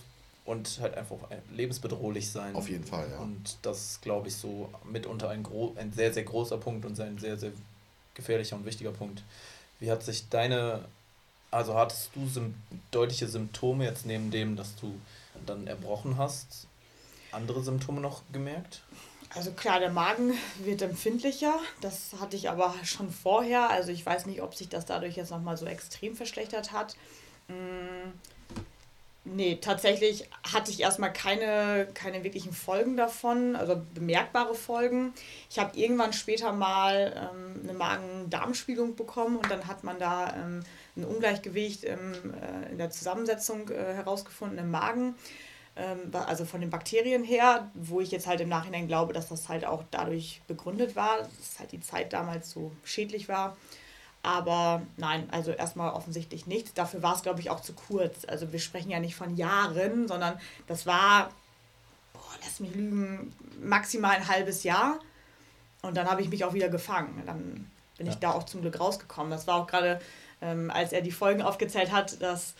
und halt einfach lebensbedrohlich sein.
Auf jeden Fall, ja.
Und das ist, glaube ich, so mitunter ein, gro ein sehr, sehr großer Punkt und ein sehr, sehr gefährlicher und wichtiger Punkt. Wie hat sich deine, also hattest du Sym deutliche Symptome jetzt neben dem, dass du dann erbrochen hast, andere Symptome noch gemerkt?
Also klar, der Magen wird empfindlicher. Das hatte ich aber schon vorher. Also ich weiß nicht, ob sich das dadurch jetzt nochmal so extrem verschlechtert hat. Hm, nee, tatsächlich hatte ich erstmal keine, keine wirklichen Folgen davon, also bemerkbare Folgen. Ich habe irgendwann später mal ähm, eine Magen-Darm-Spiegelung bekommen und dann hat man da ähm, ein Ungleichgewicht im, äh, in der Zusammensetzung äh, herausgefunden im Magen also von den Bakterien her, wo ich jetzt halt im Nachhinein glaube, dass das halt auch dadurch begründet war, dass halt die Zeit damals so schädlich war. Aber nein, also erstmal offensichtlich nichts. Dafür war es, glaube ich, auch zu kurz. Also wir sprechen ja nicht von Jahren, sondern das war, boah, lass mich lügen, maximal ein halbes Jahr. Und dann habe ich mich auch wieder gefangen. Dann bin ja. ich da auch zum Glück rausgekommen. Das war auch gerade, ähm, als er die Folgen aufgezählt hat, dass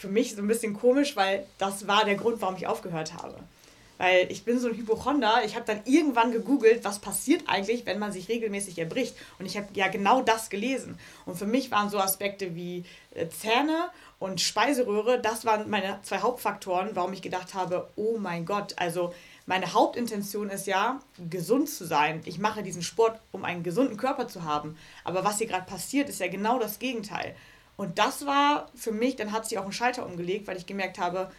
für mich so ein bisschen komisch, weil das war der Grund, warum ich aufgehört habe. Weil ich bin so ein Hypochonder, ich habe dann irgendwann gegoogelt, was passiert eigentlich, wenn man sich regelmäßig erbricht. Und ich habe ja genau das gelesen. Und für mich waren so Aspekte wie äh, Zähne und Speiseröhre, das waren meine zwei Hauptfaktoren, warum ich gedacht habe, oh mein Gott, also meine Hauptintention ist ja, gesund zu sein. Ich mache diesen Sport, um einen gesunden Körper zu haben. Aber was hier gerade passiert, ist ja genau das Gegenteil. Und das war für mich, dann hat sie auch einen Schalter umgelegt, weil ich gemerkt habe,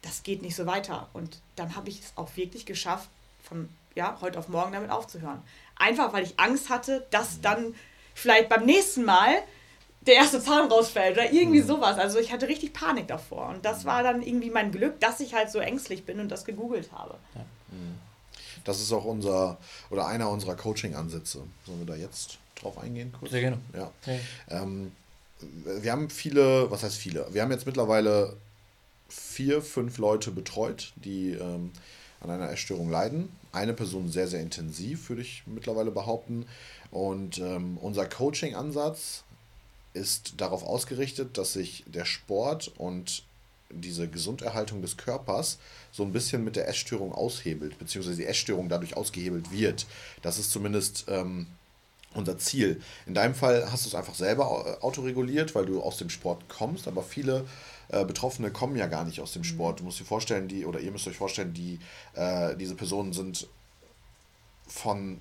das geht nicht so weiter. Und dann habe ich es auch wirklich geschafft, von ja, heute auf morgen damit aufzuhören. Einfach weil ich Angst hatte, dass dann vielleicht beim nächsten Mal der erste Zahn rausfällt oder irgendwie mhm. sowas. Also ich hatte richtig Panik davor. Und das war dann irgendwie mein Glück, dass ich halt so ängstlich bin und das gegoogelt habe. Mhm.
Das ist auch unser oder einer unserer Coaching-Ansätze. Sollen wir da jetzt drauf eingehen? Kurz? Sehr gerne. Ja. Okay. Ähm, wir haben viele, was heißt viele? Wir haben jetzt mittlerweile vier, fünf Leute betreut, die ähm, an einer Essstörung leiden. Eine Person sehr, sehr intensiv, würde ich mittlerweile behaupten. Und ähm, unser Coaching-Ansatz ist darauf ausgerichtet, dass sich der Sport und diese Gesunderhaltung des Körpers so ein bisschen mit der Essstörung aushebelt, beziehungsweise die Essstörung dadurch ausgehebelt wird. Das ist zumindest ähm, unser Ziel. In deinem Fall hast du es einfach selber äh, autoreguliert, weil du aus dem Sport kommst, aber viele äh, Betroffene kommen ja gar nicht aus dem. Sport. Du musst dir vorstellen, die, oder ihr müsst euch vorstellen, die, äh, diese Personen sind von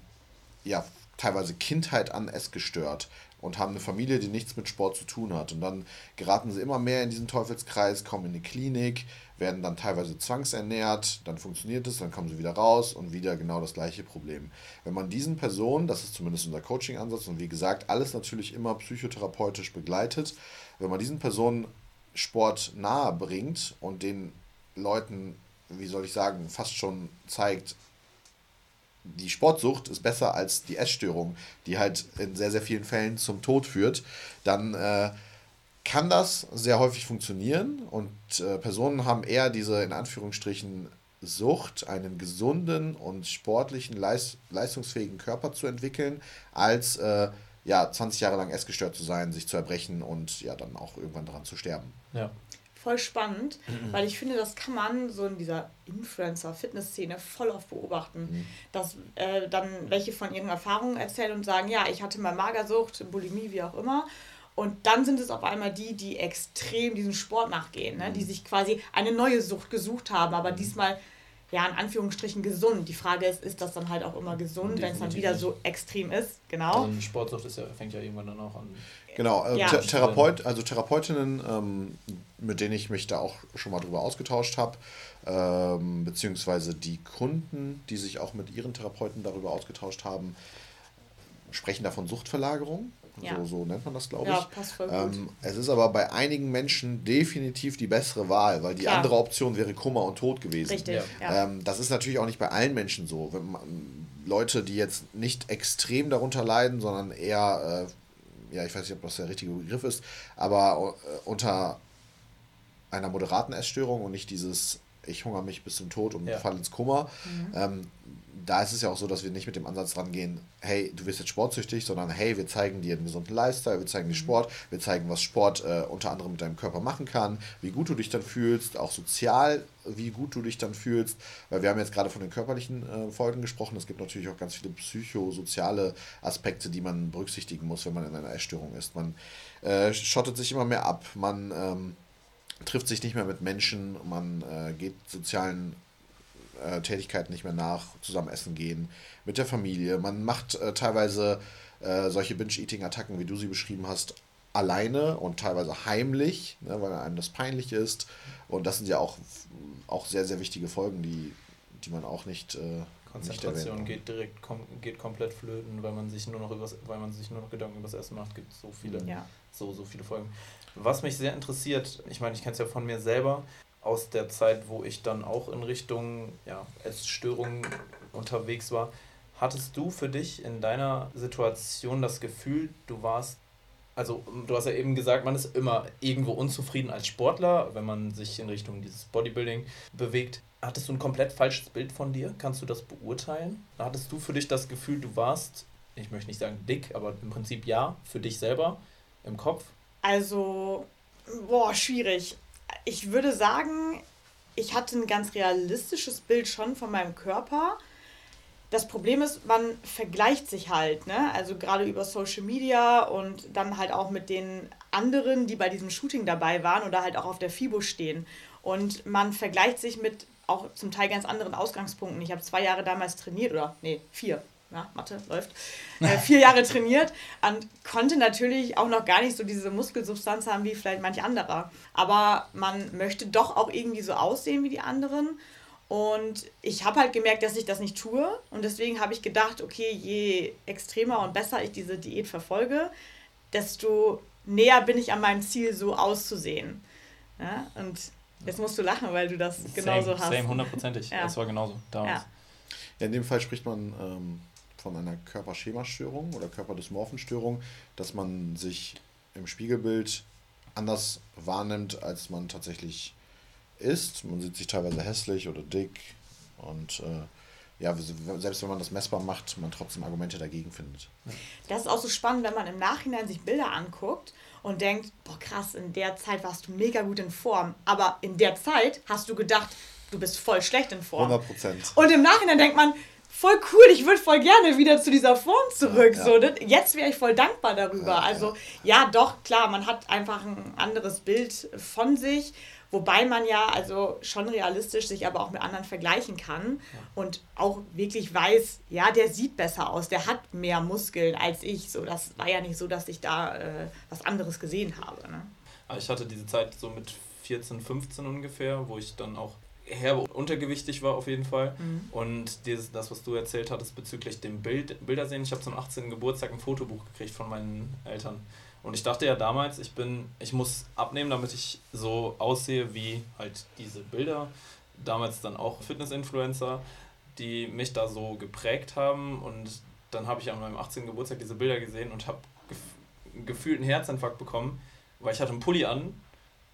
ja, teilweise Kindheit an essgestört und haben eine Familie, die nichts mit Sport zu tun hat. Und dann geraten sie immer mehr in diesen Teufelskreis, kommen in die Klinik, werden dann teilweise zwangsernährt, dann funktioniert es, dann kommen sie wieder raus und wieder genau das gleiche Problem. Wenn man diesen Personen, das ist zumindest unser Coaching-Ansatz und wie gesagt, alles natürlich immer psychotherapeutisch begleitet, wenn man diesen Personen Sport nahe bringt und den Leuten, wie soll ich sagen, fast schon zeigt, die Sportsucht ist besser als die Essstörung, die halt in sehr, sehr vielen Fällen zum Tod führt, dann äh, kann das sehr häufig funktionieren und äh, Personen haben eher diese in Anführungsstrichen Sucht, einen gesunden und sportlichen, leist leistungsfähigen Körper zu entwickeln, als äh, ja, 20 Jahre lang essgestört zu sein, sich zu erbrechen und ja, dann auch irgendwann daran zu sterben.
Ja. Voll spannend, mhm. weil ich finde, das kann man so in dieser Influencer-Fitness-Szene voll oft beobachten. Mhm. Dass äh, dann welche von ihren Erfahrungen erzählen und sagen, ja, ich hatte mal Magersucht, Bulimie, wie auch immer. Und dann sind es auf einmal die, die extrem diesem Sport nachgehen, ne? die mhm. sich quasi eine neue Sucht gesucht haben, aber mhm. diesmal ja, in Anführungsstrichen gesund. Die Frage ist, ist das dann halt auch immer gesund, wenn es dann wieder so extrem ist? Genau.
Und Sportsucht ist ja, fängt ja irgendwann dann auch an.
Genau, äh, ja. Therapeut, also Therapeutinnen, ähm, mit denen ich mich da auch schon mal drüber ausgetauscht habe, ähm, beziehungsweise die Kunden, die sich auch mit ihren Therapeuten darüber ausgetauscht haben, sprechen da von Suchtverlagerung. Ja. So, so nennt man das, glaube ich. Ja, passt voll gut. Ähm, es ist aber bei einigen Menschen definitiv die bessere Wahl, weil die Klar. andere Option wäre Kummer und Tod gewesen. Richtig. Ja. Ähm, das ist natürlich auch nicht bei allen Menschen so. Wenn man, Leute, die jetzt nicht extrem darunter leiden, sondern eher, äh, ja, ich weiß nicht, ob das der richtige Begriff ist, aber äh, unter einer moderaten Essstörung und nicht dieses ich hungere mich bis zum Tod und ja. falle ins Kummer. Mhm. Ähm, da ist es ja auch so, dass wir nicht mit dem Ansatz rangehen, hey, du wirst jetzt sportsüchtig, sondern hey, wir zeigen dir einen gesunden Lifestyle, wir zeigen dir mhm. Sport, wir zeigen, was Sport äh, unter anderem mit deinem Körper machen kann, wie gut du dich dann fühlst, auch sozial, wie gut du dich dann fühlst, weil wir haben jetzt gerade von den körperlichen äh, Folgen gesprochen, es gibt natürlich auch ganz viele psychosoziale Aspekte, die man berücksichtigen muss, wenn man in einer Essstörung ist. Man äh, schottet sich immer mehr ab, man ähm, trifft sich nicht mehr mit Menschen, man äh, geht sozialen äh, Tätigkeiten nicht mehr nach, zusammen essen gehen, mit der Familie. Man macht äh, teilweise äh, solche Binge-Eating-Attacken, wie du sie beschrieben hast, alleine und teilweise heimlich, ne, weil einem das peinlich ist. Und das sind ja auch, auch sehr, sehr wichtige Folgen, die, die man auch nicht. Äh,
Konzentration geht direkt kom geht komplett flöten, weil man sich nur noch übers, weil man sich nur noch Gedanken über das Essen macht, gibt so viele, ja. so, so viele Folgen. Was mich sehr interessiert, ich meine, ich kenne es ja von mir selber, aus der Zeit, wo ich dann auch in Richtung ja, Essstörungen unterwegs war. Hattest du für dich in deiner Situation das Gefühl, du warst, also du hast ja eben gesagt, man ist immer irgendwo unzufrieden als Sportler, wenn man sich in Richtung dieses Bodybuilding bewegt. Hattest du ein komplett falsches Bild von dir? Kannst du das beurteilen? Hattest du für dich das Gefühl, du warst, ich möchte nicht sagen dick, aber im Prinzip ja, für dich selber im Kopf?
Also, boah, schwierig. Ich würde sagen, ich hatte ein ganz realistisches Bild schon von meinem Körper. Das Problem ist, man vergleicht sich halt, ne? Also gerade über Social Media und dann halt auch mit den anderen, die bei diesem Shooting dabei waren oder halt auch auf der FIBO stehen. Und man vergleicht sich mit auch zum Teil ganz anderen Ausgangspunkten. Ich habe zwei Jahre damals trainiert, oder nee, vier, ja, Mathe läuft, äh, vier Jahre trainiert und konnte natürlich auch noch gar nicht so diese Muskelsubstanz haben wie vielleicht manch anderer. Aber man möchte doch auch irgendwie so aussehen wie die anderen. Und ich habe halt gemerkt, dass ich das nicht tue. Und deswegen habe ich gedacht, okay, je extremer und besser ich diese Diät verfolge, desto näher bin ich an meinem Ziel, so auszusehen. Ja, und jetzt musst du lachen, weil du das genauso
hast. Same, hundertprozentig. Ja. Das war genauso damals.
Ja. ja. in dem Fall spricht man ähm, von einer Körperschemastörung oder Körperdysmorphenstörung, dass man sich im Spiegelbild anders wahrnimmt, als man tatsächlich ist. Man sieht sich teilweise hässlich oder dick und äh, ja, selbst wenn man das messbar macht, man trotzdem Argumente dagegen findet.
Das ist auch so spannend, wenn man im Nachhinein sich Bilder anguckt und denkt, boah krass, in der Zeit warst du mega gut in Form, aber in der Zeit hast du gedacht, du bist voll schlecht in Form. 100 Prozent. Und im Nachhinein denkt man, voll cool, ich würde voll gerne wieder zu dieser Form zurück. Ja, ja. So, ne? Jetzt wäre ich voll dankbar darüber. Ja, also ja, doch, klar, man hat einfach ein anderes Bild von sich. Wobei man ja also schon realistisch sich aber auch mit anderen vergleichen kann und auch wirklich weiß, ja, der sieht besser aus, der hat mehr Muskeln als ich. So, das war ja nicht so, dass ich da äh, was anderes gesehen habe. Ne?
Ich hatte diese Zeit so mit 14, 15 ungefähr, wo ich dann auch herbe untergewichtig war auf jeden Fall. Mhm. Und dieses, das, was du erzählt hattest bezüglich dem Bild, Bildersehen, ich habe zum 18. Geburtstag ein Fotobuch gekriegt von meinen Eltern. Und ich dachte ja damals, ich bin, ich muss abnehmen, damit ich so aussehe wie halt diese Bilder. Damals dann auch Fitness-Influencer. die mich da so geprägt haben. Und dann habe ich an meinem 18. Geburtstag diese Bilder gesehen und habe gef gefühlt einen Herzinfarkt bekommen, weil ich hatte einen Pulli an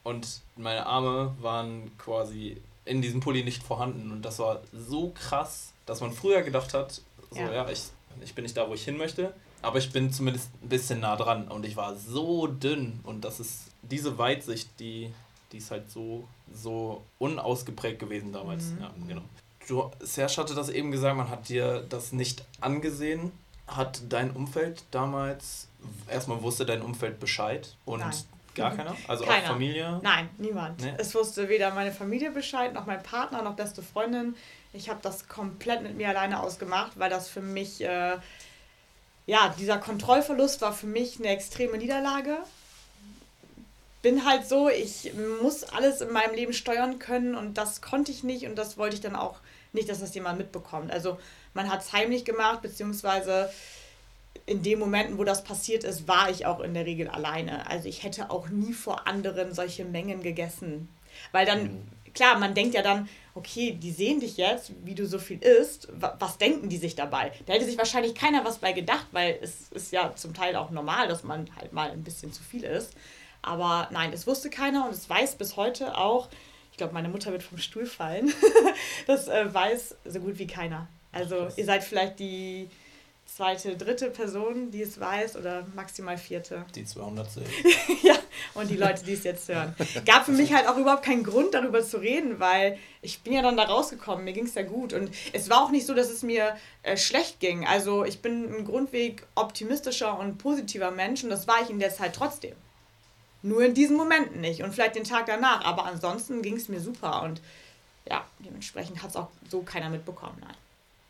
und meine Arme waren quasi in diesem Pulli nicht vorhanden. Und das war so krass, dass man früher gedacht hat, so ja, ja ich, ich bin nicht da, wo ich hin möchte. Aber ich bin zumindest ein bisschen nah dran und ich war so dünn und das ist diese Weitsicht, die, die ist halt so, so unausgeprägt gewesen damals. Mhm. Ja, genau. Du, Serge hatte das eben gesagt, man hat dir das nicht angesehen. Hat dein Umfeld damals, erstmal wusste dein Umfeld Bescheid und Nein. Gar keiner? Also keiner.
auch Familie? Nein, niemand. Nee? Es wusste weder meine Familie Bescheid, noch mein Partner, noch beste Freundin. Ich habe das komplett mit mir alleine ausgemacht, weil das für mich, äh, ja, dieser Kontrollverlust war für mich eine extreme Niederlage bin halt so, ich muss alles in meinem Leben steuern können und das konnte ich nicht und das wollte ich dann auch nicht, dass das jemand mitbekommt. Also man hat es heimlich gemacht, beziehungsweise in den Momenten, wo das passiert ist, war ich auch in der Regel alleine. Also ich hätte auch nie vor anderen solche Mengen gegessen. Weil dann, mhm. klar, man denkt ja dann, okay, die sehen dich jetzt, wie du so viel isst, was denken die sich dabei? Da hätte sich wahrscheinlich keiner was bei gedacht, weil es ist ja zum Teil auch normal, dass man halt mal ein bisschen zu viel isst. Aber nein, es wusste keiner und es weiß bis heute auch, ich glaube, meine Mutter wird vom Stuhl fallen, *laughs* das äh, weiß so gut wie keiner. Also ihr seid vielleicht die zweite, dritte Person, die es weiß oder maximal vierte.
Die 200 *laughs*
ja, und die Leute, die es jetzt hören. Gab für mich halt auch überhaupt keinen Grund, darüber zu reden, weil ich bin ja dann da rausgekommen, mir ging es ja gut. Und es war auch nicht so, dass es mir äh, schlecht ging. Also ich bin ein Grundweg optimistischer und positiver Mensch und das war ich in der Zeit trotzdem. Nur in diesen Momenten nicht und vielleicht den Tag danach. Aber ansonsten ging es mir super und ja, dementsprechend hat es auch so keiner mitbekommen. Nein.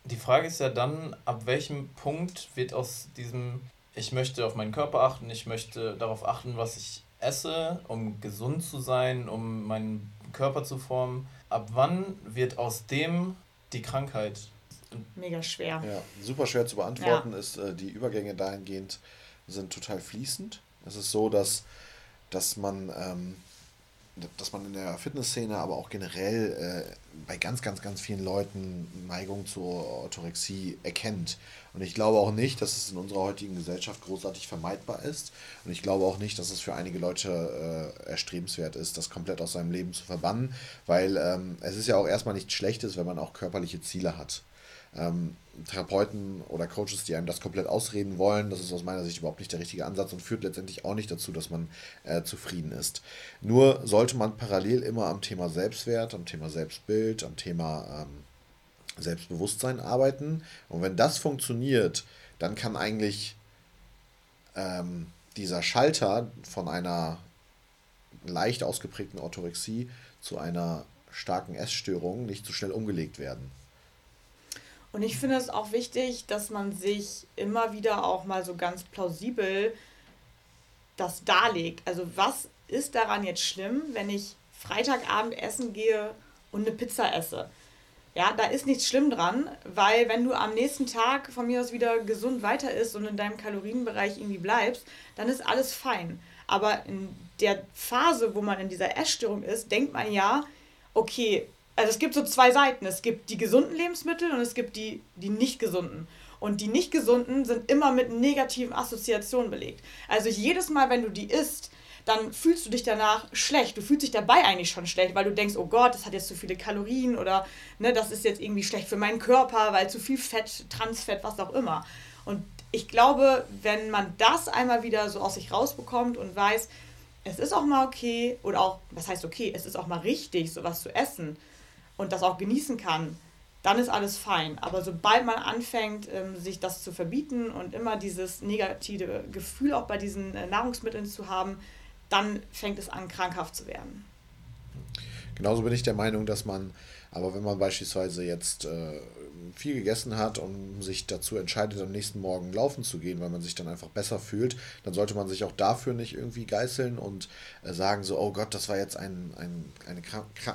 Die Frage ist ja dann, ab welchem Punkt wird aus diesem, ich möchte auf meinen Körper achten, ich möchte darauf achten, was ich esse, um gesund zu sein, um meinen Körper zu formen, ab wann wird aus dem die Krankheit?
Mega schwer.
Ja, super schwer zu beantworten ja. ist, äh, die Übergänge dahingehend sind total fließend. Es ist so, dass dass man, ähm, dass man in der Fitnessszene, aber auch generell äh, bei ganz, ganz, ganz vielen Leuten Neigung zur Orthorexie erkennt. Und ich glaube auch nicht, dass es in unserer heutigen Gesellschaft großartig vermeidbar ist. Und ich glaube auch nicht, dass es für einige Leute äh, erstrebenswert ist, das komplett aus seinem Leben zu verbannen, weil ähm, es ist ja auch erstmal nichts Schlechtes, wenn man auch körperliche Ziele hat. Ähm, Therapeuten oder Coaches, die einem das komplett ausreden wollen, das ist aus meiner Sicht überhaupt nicht der richtige Ansatz und führt letztendlich auch nicht dazu, dass man äh, zufrieden ist. Nur sollte man parallel immer am Thema Selbstwert, am Thema Selbstbild, am Thema ähm, Selbstbewusstsein arbeiten. Und wenn das funktioniert, dann kann eigentlich ähm, dieser Schalter von einer leicht ausgeprägten Orthorexie zu einer starken Essstörung nicht so schnell umgelegt werden.
Und ich finde es auch wichtig, dass man sich immer wieder auch mal so ganz plausibel das darlegt. Also was ist daran jetzt schlimm, wenn ich Freitagabend essen gehe und eine Pizza esse? Ja, da ist nichts schlimm dran, weil wenn du am nächsten Tag von mir aus wieder gesund weiter isst und in deinem Kalorienbereich irgendwie bleibst, dann ist alles fein. Aber in der Phase, wo man in dieser Essstörung ist, denkt man ja, okay, also es gibt so zwei Seiten. Es gibt die gesunden Lebensmittel und es gibt die, die nicht gesunden. Und die nicht gesunden sind immer mit negativen Assoziationen belegt. Also jedes Mal, wenn du die isst, dann fühlst du dich danach schlecht. Du fühlst dich dabei eigentlich schon schlecht, weil du denkst, oh Gott, das hat jetzt zu viele Kalorien oder ne, das ist jetzt irgendwie schlecht für meinen Körper, weil zu viel Fett, Transfett, was auch immer. Und ich glaube, wenn man das einmal wieder so aus sich rausbekommt und weiß, es ist auch mal okay, oder auch, was heißt okay, es ist auch mal richtig, sowas zu essen, und das auch genießen kann, dann ist alles fein. Aber sobald man anfängt, ähm, sich das zu verbieten und immer dieses negative Gefühl auch bei diesen äh, Nahrungsmitteln zu haben, dann fängt es an, krankhaft zu werden.
Genauso bin ich der Meinung, dass man, aber wenn man beispielsweise jetzt äh, viel gegessen hat und sich dazu entscheidet, am nächsten Morgen laufen zu gehen, weil man sich dann einfach besser fühlt, dann sollte man sich auch dafür nicht irgendwie geißeln und äh, sagen so, oh Gott, das war jetzt ein, ein, eine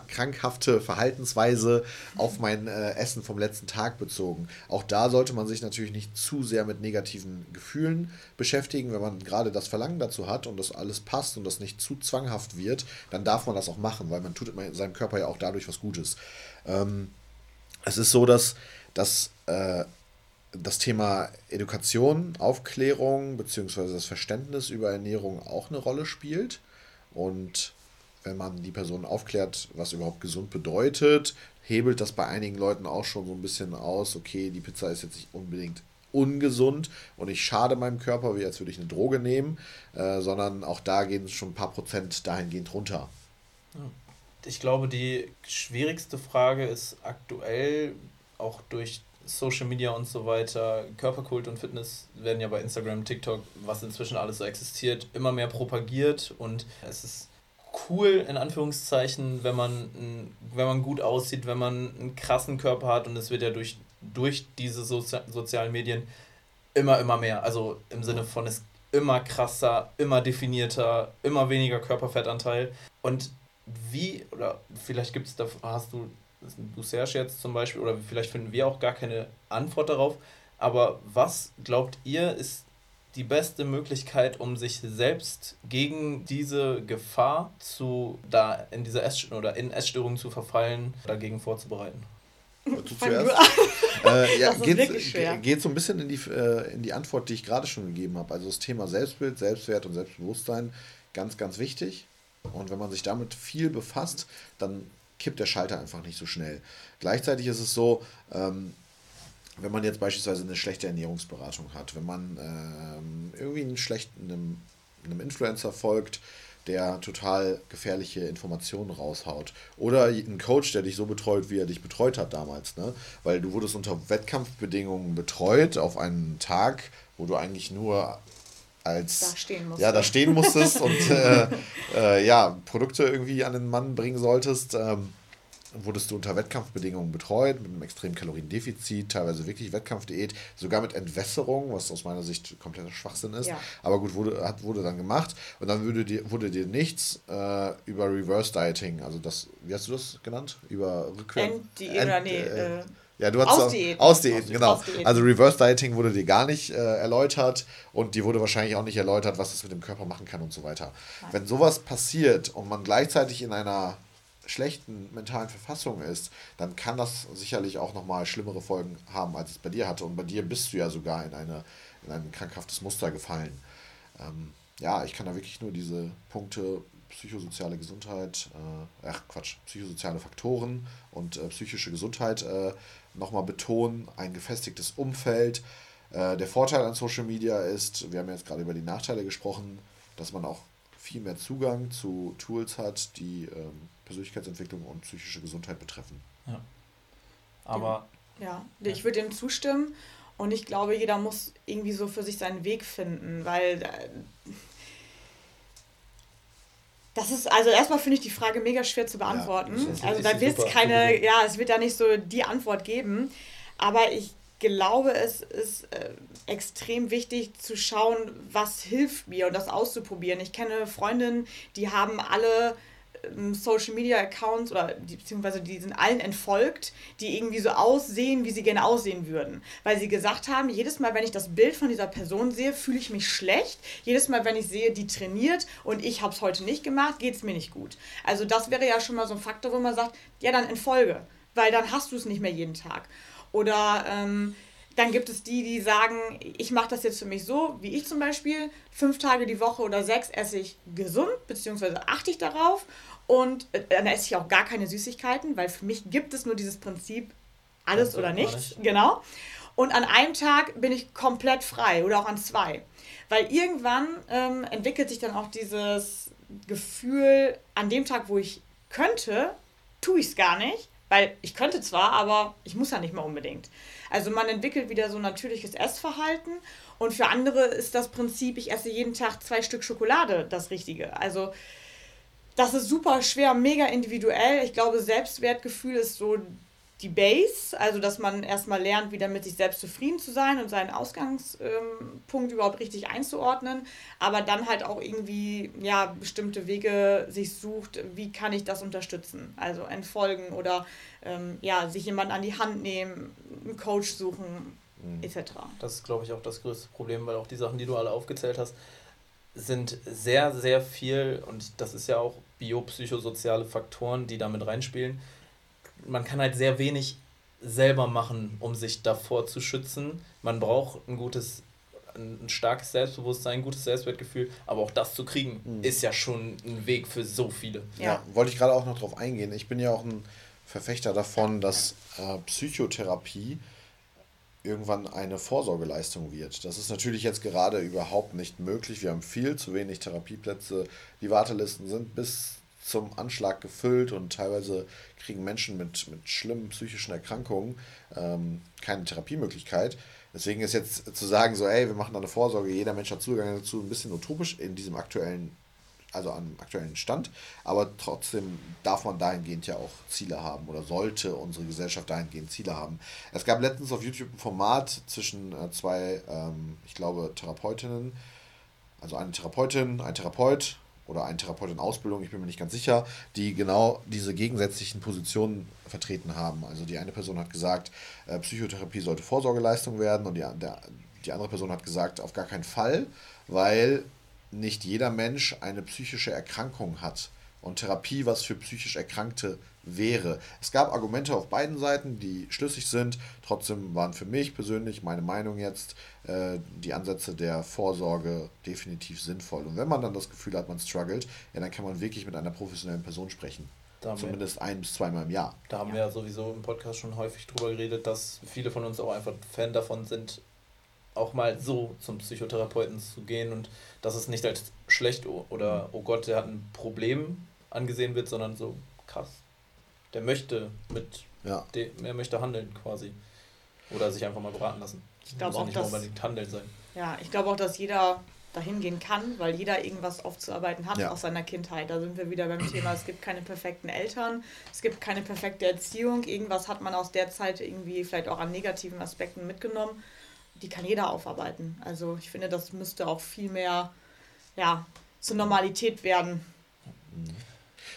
krankhafte Verhaltensweise auf mein äh, Essen vom letzten Tag bezogen. Auch da sollte man sich natürlich nicht zu sehr mit negativen Gefühlen beschäftigen. Wenn man gerade das Verlangen dazu hat und das alles passt und das nicht zu zwanghaft wird, dann darf man das auch machen, weil man tut seinem Körper ja auch dadurch was Gutes. Ähm, es ist so, dass dass äh, das Thema Education, Aufklärung bzw. das Verständnis über Ernährung auch eine Rolle spielt. Und wenn man die Person aufklärt, was überhaupt gesund bedeutet, hebelt das bei einigen Leuten auch schon so ein bisschen aus, okay, die Pizza ist jetzt nicht unbedingt ungesund und ich schade meinem Körper, wie als würde ich eine Droge nehmen, äh, sondern auch da gehen schon ein paar Prozent dahingehend runter.
Ich glaube, die schwierigste Frage ist aktuell auch durch Social Media und so weiter, Körperkult und Fitness werden ja bei Instagram, TikTok, was inzwischen alles so existiert, immer mehr propagiert und es ist cool, in Anführungszeichen, wenn man, wenn man gut aussieht, wenn man einen krassen Körper hat und es wird ja durch, durch diese Sozi sozialen Medien immer, immer mehr. Also im Sinne von es immer krasser, immer definierter, immer weniger Körperfettanteil. Und wie, oder vielleicht gibt es da, hast du, Lucerge jetzt zum Beispiel, oder vielleicht finden wir auch gar keine Antwort darauf, aber was glaubt ihr, ist die beste Möglichkeit, um sich selbst gegen diese Gefahr zu da in dieser Ess oder in Essstörungen zu verfallen, dagegen vorzubereiten? Du zuerst.
äh, ja, geht, geht so ein bisschen in die, äh, in die Antwort, die ich gerade schon gegeben habe. Also das Thema Selbstbild, Selbstwert und Selbstbewusstsein, ganz, ganz wichtig. Und wenn man sich damit viel befasst, dann kippt der Schalter einfach nicht so schnell. Gleichzeitig ist es so, ähm, wenn man jetzt beispielsweise eine schlechte Ernährungsberatung hat, wenn man ähm, irgendwie einen schlechten, einem, einem Influencer folgt, der total gefährliche Informationen raushaut. Oder ein Coach, der dich so betreut, wie er dich betreut hat damals. Ne? Weil du wurdest unter Wettkampfbedingungen betreut auf einen Tag, wo du eigentlich nur als da stehen musstest. ja da stehen musstest und *laughs* äh, äh, ja Produkte irgendwie an den Mann bringen solltest. Ähm, wurdest du unter Wettkampfbedingungen betreut, mit einem extremen Kaloriendefizit, teilweise wirklich Wettkampfdiät, sogar mit Entwässerung, was aus meiner Sicht kompletter Schwachsinn ist. Ja. Aber gut, wurde, hat, wurde dann gemacht. Und dann wurde dir, wurde dir nichts äh, über Reverse Dieting, also das, wie hast du das genannt? Über Rückkehr. End, End, nee, ja, du hast Ausdiäten. Ausdiäten, genau. Ausdiäten. Also Reverse Dieting wurde dir gar nicht äh, erläutert und dir wurde wahrscheinlich auch nicht erläutert, was es mit dem Körper machen kann und so weiter. Nein. Wenn sowas passiert und man gleichzeitig in einer schlechten mentalen Verfassung ist, dann kann das sicherlich auch nochmal schlimmere Folgen haben, als es bei dir hatte. Und bei dir bist du ja sogar in, eine, in ein krankhaftes Muster gefallen. Ähm, ja, ich kann da wirklich nur diese Punkte psychosoziale Gesundheit, äh, ach Quatsch, psychosoziale Faktoren und äh, psychische Gesundheit äh, nochmal betonen. Ein gefestigtes Umfeld. Äh, der Vorteil an Social Media ist, wir haben jetzt gerade über die Nachteile gesprochen, dass man auch viel mehr Zugang zu Tools hat, die ähm, Persönlichkeitsentwicklung und psychische Gesundheit betreffen. Ja.
Aber. Ja, ich würde dem zustimmen. Und ich glaube, jeder muss irgendwie so für sich seinen Weg finden, weil äh, das ist, also erstmal finde ich die Frage mega schwer zu beantworten. Ja, also da wird es keine, ja, es wird da nicht so die Antwort geben. Aber ich glaube, es ist äh, extrem wichtig zu schauen, was hilft mir und das auszuprobieren. Ich kenne Freundinnen, die haben alle Social Media Accounts oder die, beziehungsweise die sind allen entfolgt, die irgendwie so aussehen, wie sie gerne aussehen würden. Weil sie gesagt haben, jedes Mal, wenn ich das Bild von dieser Person sehe, fühle ich mich schlecht. Jedes Mal, wenn ich sehe, die trainiert und ich habe es heute nicht gemacht, geht es mir nicht gut. Also das wäre ja schon mal so ein Faktor, wo man sagt, ja, dann entfolge, weil dann hast du es nicht mehr jeden Tag. Oder ähm, dann gibt es die, die sagen, ich mache das jetzt für mich so, wie ich zum Beispiel, fünf Tage die Woche oder sechs esse ich gesund, beziehungsweise achte ich darauf und äh, dann esse ich auch gar keine Süßigkeiten, weil für mich gibt es nur dieses Prinzip alles oder nichts. Nicht. Genau. Und an einem Tag bin ich komplett frei oder auch an zwei. Weil irgendwann ähm, entwickelt sich dann auch dieses Gefühl, an dem Tag, wo ich könnte, tue ich es gar nicht. Weil ich könnte zwar, aber ich muss ja nicht mehr unbedingt. Also man entwickelt wieder so ein natürliches Essverhalten. Und für andere ist das Prinzip, ich esse jeden Tag zwei Stück Schokolade das Richtige. Also das ist super schwer, mega individuell. Ich glaube, Selbstwertgefühl ist so die Base, also dass man erstmal lernt, wieder mit sich selbst zufrieden zu sein und seinen Ausgangspunkt überhaupt richtig einzuordnen, aber dann halt auch irgendwie ja bestimmte Wege sich sucht, wie kann ich das unterstützen? Also entfolgen oder ähm, ja sich jemand an die Hand nehmen, einen Coach suchen mhm. etc.
Das ist glaube ich auch das größte Problem, weil auch die Sachen, die du alle aufgezählt hast, sind sehr, sehr viel, und das ist ja auch biopsychosoziale Faktoren, die damit reinspielen. Man kann halt sehr wenig selber machen, um sich davor zu schützen. Man braucht ein gutes, ein starkes Selbstbewusstsein, ein gutes Selbstwertgefühl, aber auch das zu kriegen, mhm. ist ja schon ein Weg für so viele.
Ja, ja wollte ich gerade auch noch drauf eingehen. Ich bin ja auch ein Verfechter davon, dass äh, Psychotherapie irgendwann eine Vorsorgeleistung wird. Das ist natürlich jetzt gerade überhaupt nicht möglich. Wir haben viel zu wenig Therapieplätze. Die Wartelisten sind bis zum Anschlag gefüllt und teilweise kriegen Menschen mit, mit schlimmen psychischen Erkrankungen ähm, keine Therapiemöglichkeit. Deswegen ist jetzt zu sagen, so, ey, wir machen da eine Vorsorge, jeder Mensch hat Zugang dazu, ein bisschen utopisch in diesem aktuellen, also am aktuellen Stand. Aber trotzdem darf man dahingehend ja auch Ziele haben oder sollte unsere Gesellschaft dahingehend Ziele haben. Es gab letztens auf YouTube ein Format zwischen äh, zwei, ähm, ich glaube, Therapeutinnen, also eine Therapeutin, ein Therapeut oder ein Therapeut in Ausbildung, ich bin mir nicht ganz sicher, die genau diese gegensätzlichen Positionen vertreten haben. Also die eine Person hat gesagt, äh, Psychotherapie sollte Vorsorgeleistung werden und die, der, die andere Person hat gesagt, auf gar keinen Fall, weil nicht jeder Mensch eine psychische Erkrankung hat und Therapie was für psychisch Erkrankte wäre. Es gab Argumente auf beiden Seiten, die schlüssig sind. Trotzdem waren für mich persönlich, meine Meinung jetzt, äh, die Ansätze der Vorsorge definitiv sinnvoll. Und wenn man dann das Gefühl hat, man struggelt, ja, dann kann man wirklich mit einer professionellen Person sprechen. Zumindest ein bis zweimal im Jahr.
Da haben ja. wir ja sowieso im Podcast schon häufig drüber geredet, dass viele von uns auch einfach Fan davon sind, auch mal so zum Psychotherapeuten zu gehen und dass es nicht als schlecht oder oh Gott, der hat ein Problem angesehen wird, sondern so krass, der möchte mit, ja. dem, er möchte handeln quasi. Oder sich einfach mal beraten lassen. Ich glaube auch,
nicht dass, unbedingt handeln sein. Ja, ich glaube auch, dass jeder dahin gehen kann, weil jeder irgendwas aufzuarbeiten hat ja. aus seiner Kindheit. Da sind wir wieder beim Thema, es gibt keine perfekten Eltern, es gibt keine perfekte Erziehung, irgendwas hat man aus der Zeit irgendwie vielleicht auch an negativen Aspekten mitgenommen. Die kann jeder aufarbeiten. Also ich finde, das müsste auch viel mehr ja, zur Normalität werden.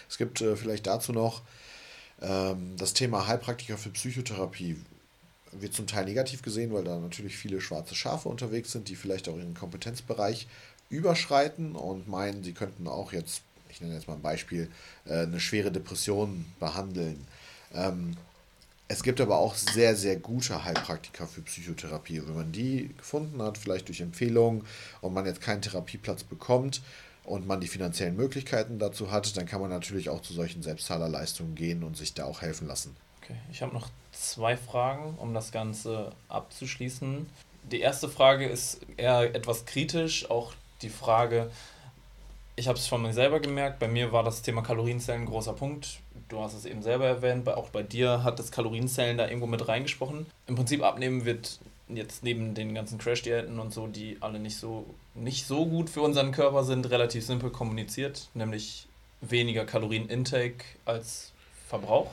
Es gibt äh, vielleicht dazu noch ähm, das Thema Heilpraktiker für Psychotherapie wird zum Teil negativ gesehen, weil da natürlich viele schwarze Schafe unterwegs sind, die vielleicht auch ihren Kompetenzbereich überschreiten und meinen, sie könnten auch jetzt, ich nenne jetzt mal ein Beispiel, äh, eine schwere Depression behandeln. Ähm, es gibt aber auch sehr, sehr gute Heilpraktiker für Psychotherapie. Wenn man die gefunden hat, vielleicht durch Empfehlungen und man jetzt keinen Therapieplatz bekommt, und man die finanziellen Möglichkeiten dazu hat, dann kann man natürlich auch zu solchen Selbstzahlerleistungen gehen und sich da auch helfen lassen.
Okay, ich habe noch zwei Fragen, um das Ganze abzuschließen. Die erste Frage ist eher etwas kritisch, auch die Frage, ich habe es von mir selber gemerkt, bei mir war das Thema Kalorienzellen ein großer Punkt. Du hast es eben selber erwähnt, auch bei dir hat das Kalorienzellen da irgendwo mit reingesprochen. Im Prinzip abnehmen wird jetzt neben den ganzen Crash-Diäten und so, die alle nicht so, nicht so gut für unseren Körper sind, relativ simpel kommuniziert, nämlich weniger Kalorien-Intake als Verbrauch,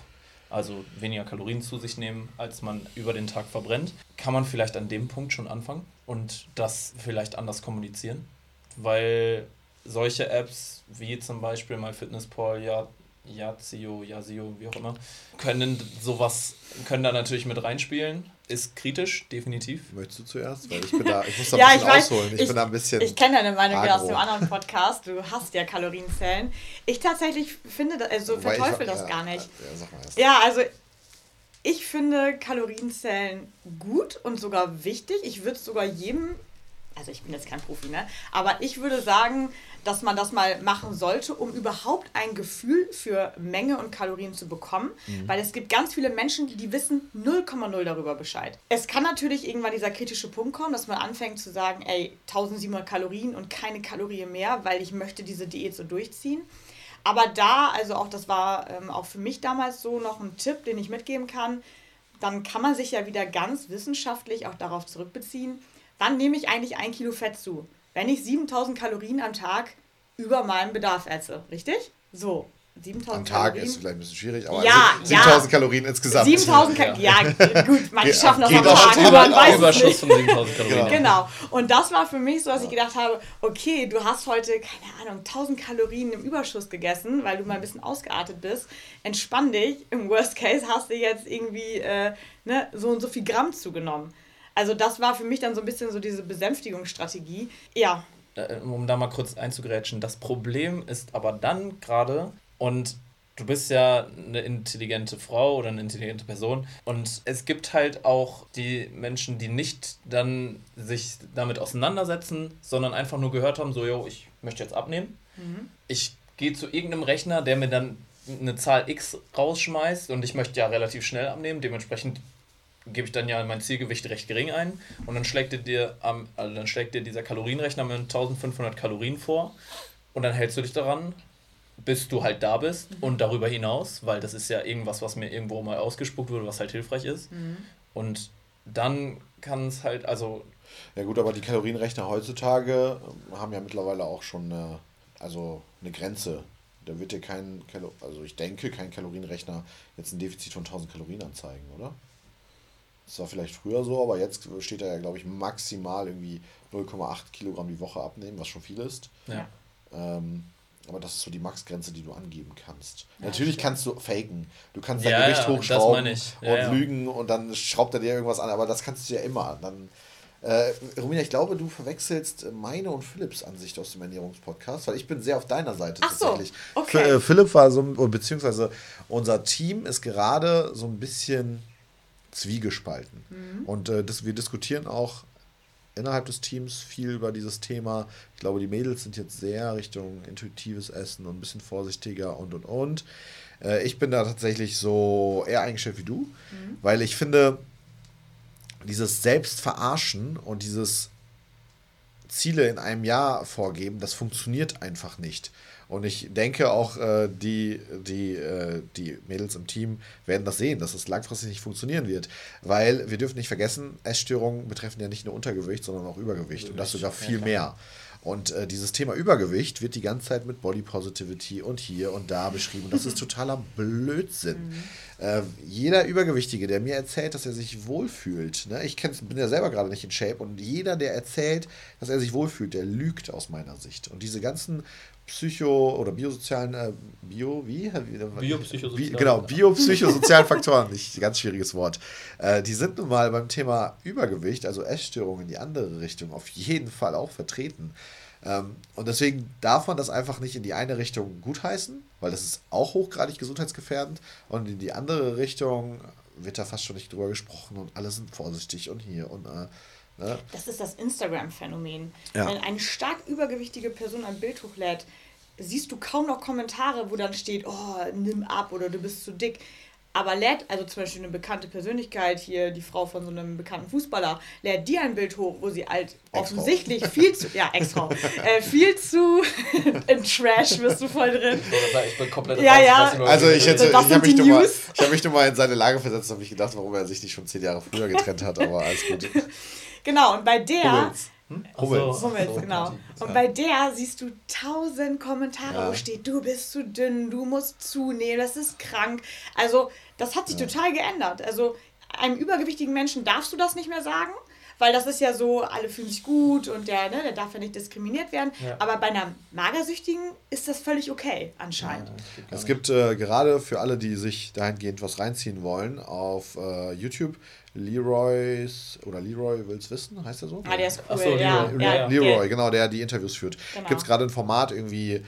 also weniger Kalorien zu sich nehmen, als man über den Tag verbrennt. Kann man vielleicht an dem Punkt schon anfangen und das vielleicht anders kommunizieren? Weil solche Apps wie zum Beispiel MyFitnessPal ja Yazio, Yazio, wie auch immer, können sowas, können da natürlich mit reinspielen. Ist kritisch, definitiv.
Möchtest du zuerst? Weil ich bin da, ich muss da *laughs* ja, ein bisschen
ich weiß, ausholen. Ich, ich, bin da ein bisschen. Ich kenne deine Meinung agro. aus dem anderen Podcast. Du hast ja Kalorienzellen. Ich tatsächlich finde, also verteufel das ja, gar nicht. Ja, sag mal erst. ja, also ich finde Kalorienzellen gut und sogar wichtig. Ich würde es sogar jedem also ich bin jetzt kein Profi, ne? Aber ich würde sagen, dass man das mal machen sollte, um überhaupt ein Gefühl für Menge und Kalorien zu bekommen. Mhm. Weil es gibt ganz viele Menschen, die wissen 0,0 darüber Bescheid. Es kann natürlich irgendwann dieser kritische Punkt kommen, dass man anfängt zu sagen, ey, 1700 Kalorien und keine Kalorie mehr, weil ich möchte diese Diät so durchziehen. Aber da, also auch das war ähm, auch für mich damals so noch ein Tipp, den ich mitgeben kann, dann kann man sich ja wieder ganz wissenschaftlich auch darauf zurückbeziehen, wann nehme ich eigentlich ein Kilo Fett zu? Wenn ich 7000 Kalorien am Tag über meinem Bedarf esse, richtig? So. 7000 Am Tag Kalorien. ist vielleicht ein bisschen schwierig, aber ja, 7000 ja. Kalorien insgesamt. 7000 Kalorien, ja. ja, gut, manche schaffen das am Tag, man weiß Überschuss von 7000 Kalorien. Genau. genau. Und das war für mich so, dass ich gedacht habe, okay, du hast heute, keine Ahnung, 1000 Kalorien im Überschuss gegessen, weil du mal ein bisschen ausgeartet bist. Entspann dich, im Worst Case hast du jetzt irgendwie äh, ne, so und so viel Gramm zugenommen. Also das war für mich dann so ein bisschen so diese Besänftigungsstrategie. Ja.
Äh, um da mal kurz einzugrätschen, das Problem ist aber dann gerade, und du bist ja eine intelligente Frau oder eine intelligente Person und es gibt halt auch die Menschen, die nicht dann sich damit auseinandersetzen, sondern einfach nur gehört haben, so, yo, ich möchte jetzt abnehmen. Mhm. Ich gehe zu irgendeinem Rechner, der mir dann eine Zahl X rausschmeißt und ich möchte ja relativ schnell abnehmen, dementsprechend gebe ich dann ja mein Zielgewicht recht gering ein und dann schlägt dir, am, also dann schlägt dir dieser Kalorienrechner mit 1500 Kalorien vor und dann hältst du dich daran bis du halt da bist mhm. und darüber hinaus, weil das ist ja irgendwas, was mir irgendwo mal ausgespuckt wurde, was halt hilfreich ist. Mhm. Und dann kann es halt, also.
Ja gut, aber die Kalorienrechner heutzutage haben ja mittlerweile auch schon eine, also eine Grenze. Da wird dir kein, Kalo also ich denke, kein Kalorienrechner jetzt ein Defizit von 1000 Kalorien anzeigen, oder? Das war vielleicht früher so, aber jetzt steht da ja, glaube ich, maximal irgendwie 0,8 Kilogramm die Woche abnehmen, was schon viel ist. Ja. Ähm, aber das ist so die Maxgrenze, die du angeben kannst. Ja, Natürlich stimmt. kannst du faken. Du kannst dein ja, Gewicht hochschrauben und lügen und dann schraubt er dir irgendwas an, aber das kannst du ja immer. Dann, äh, Romina, ich glaube, du verwechselst meine und Philipps Ansicht aus dem Ernährungspodcast, weil ich bin sehr auf deiner Seite Ach tatsächlich. So, okay. Äh, Philipp war so, beziehungsweise unser Team ist gerade so ein bisschen zwiegespalten. Mhm. Und äh, das, wir diskutieren auch innerhalb des Teams viel über dieses Thema. Ich glaube, die Mädels sind jetzt sehr Richtung intuitives Essen und ein bisschen vorsichtiger und und und. Äh, ich bin da tatsächlich so eher eingestellt wie du, mhm. weil ich finde, dieses Selbstverarschen und dieses Ziele in einem Jahr vorgeben, das funktioniert einfach nicht. Und ich denke auch, äh, die, die, äh, die Mädels im Team werden das sehen, dass es langfristig nicht funktionieren wird. Weil wir dürfen nicht vergessen, Essstörungen betreffen ja nicht nur Untergewicht, sondern auch Übergewicht. Und das sogar viel mehr. Und äh, dieses Thema Übergewicht wird die ganze Zeit mit Body Positivity und hier und da beschrieben. Das ist *laughs* totaler Blödsinn. Mhm. Äh, jeder Übergewichtige, der mir erzählt, dass er sich wohlfühlt, ne, ich bin ja selber gerade nicht in Shape, und jeder, der erzählt, dass er sich wohlfühlt, der lügt aus meiner Sicht. Und diese ganzen psycho- oder biosozialen, äh, bio, wie? Biopsychosozialen. Genau, biopsychosozialen Faktoren, nicht ganz schwieriges Wort. Äh, die sind nun mal beim Thema Übergewicht, also Essstörungen in die andere Richtung, auf jeden Fall auch vertreten. Ähm, und deswegen darf man das einfach nicht in die eine Richtung gutheißen, weil das ist auch hochgradig gesundheitsgefährdend. Und in die andere Richtung wird da fast schon nicht drüber gesprochen und alle sind vorsichtig und hier und äh,
Ne? Das ist das Instagram-Phänomen. Ja. Wenn eine stark übergewichtige Person ein Bild hochlädt, siehst du kaum noch Kommentare, wo dann steht, oh, nimm ab oder du bist zu dick. Aber lädt, also zum Beispiel eine bekannte Persönlichkeit, hier die Frau von so einem bekannten Fußballer, lädt dir ein Bild hoch, wo sie halt offensichtlich viel zu, ja, Ex-Frau, *laughs* äh, viel zu *laughs* in Trash bist du voll drin. Ich bin komplett Ja, ja. Also ich hätte, ich habe mich, nur mal, hab mich nur mal in seine Lage versetzt und habe mich gedacht, warum er sich nicht schon zehn Jahre früher getrennt hat, aber alles gut. *laughs* Genau, und bei der. Hummels. Hm? Hummels. So, Hummels, genau. Und bei der siehst du tausend Kommentare, ja. wo steht, du bist zu dünn, du musst zunehmen, das ist krank. Also, das hat sich ja. total geändert. Also, einem übergewichtigen Menschen darfst du das nicht mehr sagen weil das ist ja so, alle fühlen sich gut und der, ne, der darf ja nicht diskriminiert werden. Ja. Aber bei einer Magersüchtigen ist das völlig okay, anscheinend.
Ja, es gibt äh, gerade für alle, die sich dahingehend was reinziehen wollen, auf äh, YouTube Leroy's oder Leroy will's wissen, heißt er so? Ah, der ist cool, so, Leroy, ja, ja, Leroy, genau, der die Interviews führt. Genau. Gibt es gerade ein Format irgendwie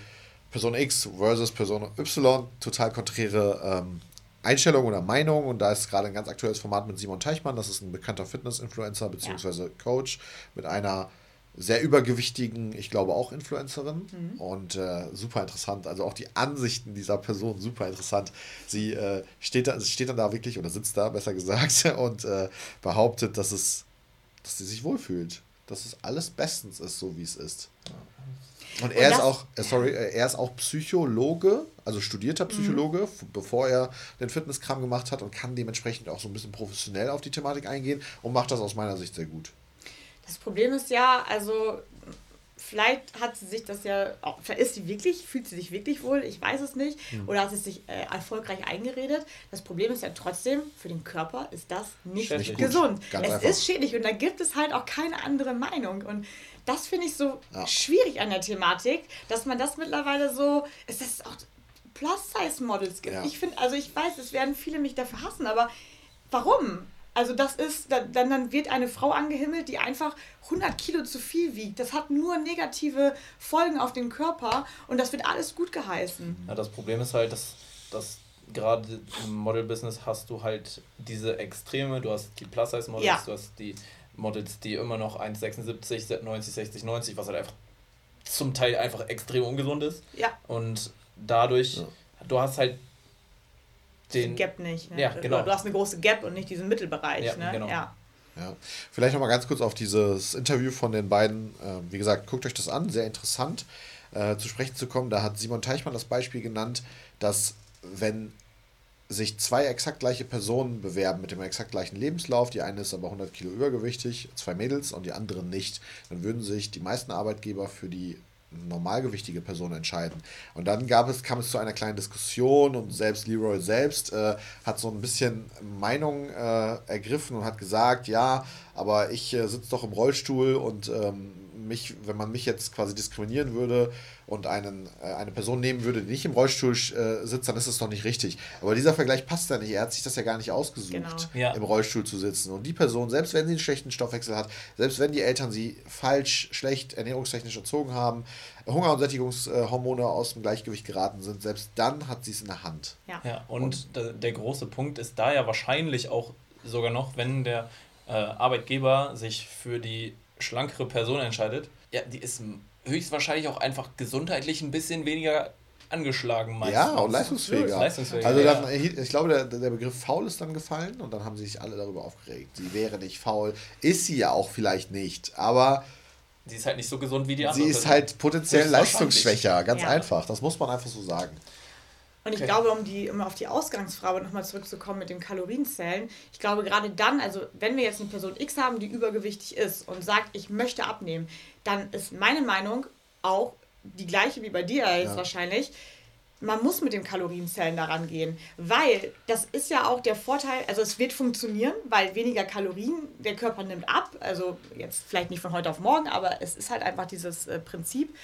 Person X versus Person Y, total konträre ähm, Einstellung oder Meinung und da ist gerade ein ganz aktuelles Format mit Simon Teichmann, das ist ein bekannter Fitness-Influencer bzw. Ja. Coach mit einer sehr übergewichtigen, ich glaube auch Influencerin mhm. und äh, super interessant. Also auch die Ansichten dieser Person super interessant. Sie äh, steht, da, steht dann da wirklich oder sitzt da, besser gesagt, *laughs* und äh, behauptet, dass es, dass sie sich wohlfühlt, dass es alles bestens ist, so wie es ist. Und er und ist auch, äh, sorry, äh, er ist auch Psychologe, also studierter. Psychologe, mhm. bevor er den Fitnesskram gemacht hat und kann dementsprechend auch so ein bisschen professionell auf die Thematik eingehen und macht das aus meiner Sicht sehr gut.
Das Problem ist ja, also vielleicht hat sie sich das ja, vielleicht ist sie wirklich, fühlt sie sich wirklich wohl, ich weiß es nicht, mhm. oder hat sie sich äh, erfolgreich eingeredet. Das Problem ist ja trotzdem, für den Körper ist das nicht schädlich. gesund. Ganz es einfach. ist schädlich und da gibt es halt auch keine andere Meinung. Und das finde ich so ja. schwierig an der Thematik, dass man das mittlerweile so, es ist auch Plus-Size-Models gibt. Ja. Ich finde, also ich weiß, es werden viele mich dafür hassen, aber warum? Also das ist, dann, dann wird eine Frau angehimmelt, die einfach 100 Kilo zu viel wiegt. Das hat nur negative Folgen auf den Körper und das wird alles gut geheißen.
Ja, das Problem ist halt, dass dass gerade im Model-Business hast du halt diese Extreme, du hast die Plus-Size-Models, ja. du hast die Models, die immer noch 1,76, 90, 60, 90, was halt einfach zum Teil einfach extrem ungesund ist. Ja. Und dadurch, ja. du hast halt
den Gap nicht. Ne? Ja, genau. Du hast eine große Gap und nicht diesen Mittelbereich. Ja, ne? genau.
Ja. Ja. Vielleicht nochmal ganz kurz auf dieses Interview von den beiden. Äh, wie gesagt, guckt euch das an, sehr interessant äh, zu sprechen zu kommen. Da hat Simon Teichmann das Beispiel genannt, dass wenn sich zwei exakt gleiche Personen bewerben mit dem exakt gleichen Lebenslauf, die eine ist aber 100 Kilo übergewichtig, zwei Mädels und die andere nicht, dann würden sich die meisten Arbeitgeber für die normalgewichtige Person entscheiden. Und dann gab es, kam es zu einer kleinen Diskussion und selbst Leroy selbst äh, hat so ein bisschen Meinung äh, ergriffen und hat gesagt, ja, aber ich äh, sitze doch im Rollstuhl und ähm, mich, wenn man mich jetzt quasi diskriminieren würde und einen, äh, eine Person nehmen würde, die nicht im Rollstuhl äh, sitzt, dann ist das doch nicht richtig. Aber dieser Vergleich passt ja nicht. Er hat sich das ja gar nicht ausgesucht, genau. ja. im Rollstuhl zu sitzen. Und die Person, selbst wenn sie einen schlechten Stoffwechsel hat, selbst wenn die Eltern sie falsch, schlecht ernährungstechnisch erzogen haben, Hunger- und Sättigungshormone aus dem Gleichgewicht geraten sind, selbst dann hat sie es in der Hand.
Ja, ja und, und der, der große Punkt ist da ja wahrscheinlich auch sogar noch, wenn der äh, Arbeitgeber sich für die schlankere Person entscheidet, ja, die ist höchstwahrscheinlich auch einfach gesundheitlich ein bisschen weniger angeschlagen meistens. Ja, und leistungsfähiger.
leistungsfähiger. Also dann, ich glaube, der, der Begriff faul ist dann gefallen und dann haben sich alle darüber aufgeregt. Sie wäre nicht faul. Ist sie ja auch vielleicht nicht, aber...
Sie ist halt nicht so gesund wie die anderen.
Sie ist halt potenziell leistungsschwächer, ganz ja. einfach. Das muss man einfach so sagen.
Und ich okay. glaube, um, die, um auf die Ausgangsfrage nochmal zurückzukommen mit den Kalorienzellen, ich glaube gerade dann, also wenn wir jetzt eine Person X haben, die übergewichtig ist und sagt, ich möchte abnehmen, dann ist meine Meinung auch die gleiche wie bei dir jetzt ja. wahrscheinlich. Man muss mit den Kalorienzellen daran gehen, weil das ist ja auch der Vorteil, also es wird funktionieren, weil weniger Kalorien, der Körper nimmt ab, also jetzt vielleicht nicht von heute auf morgen, aber es ist halt einfach dieses äh, Prinzip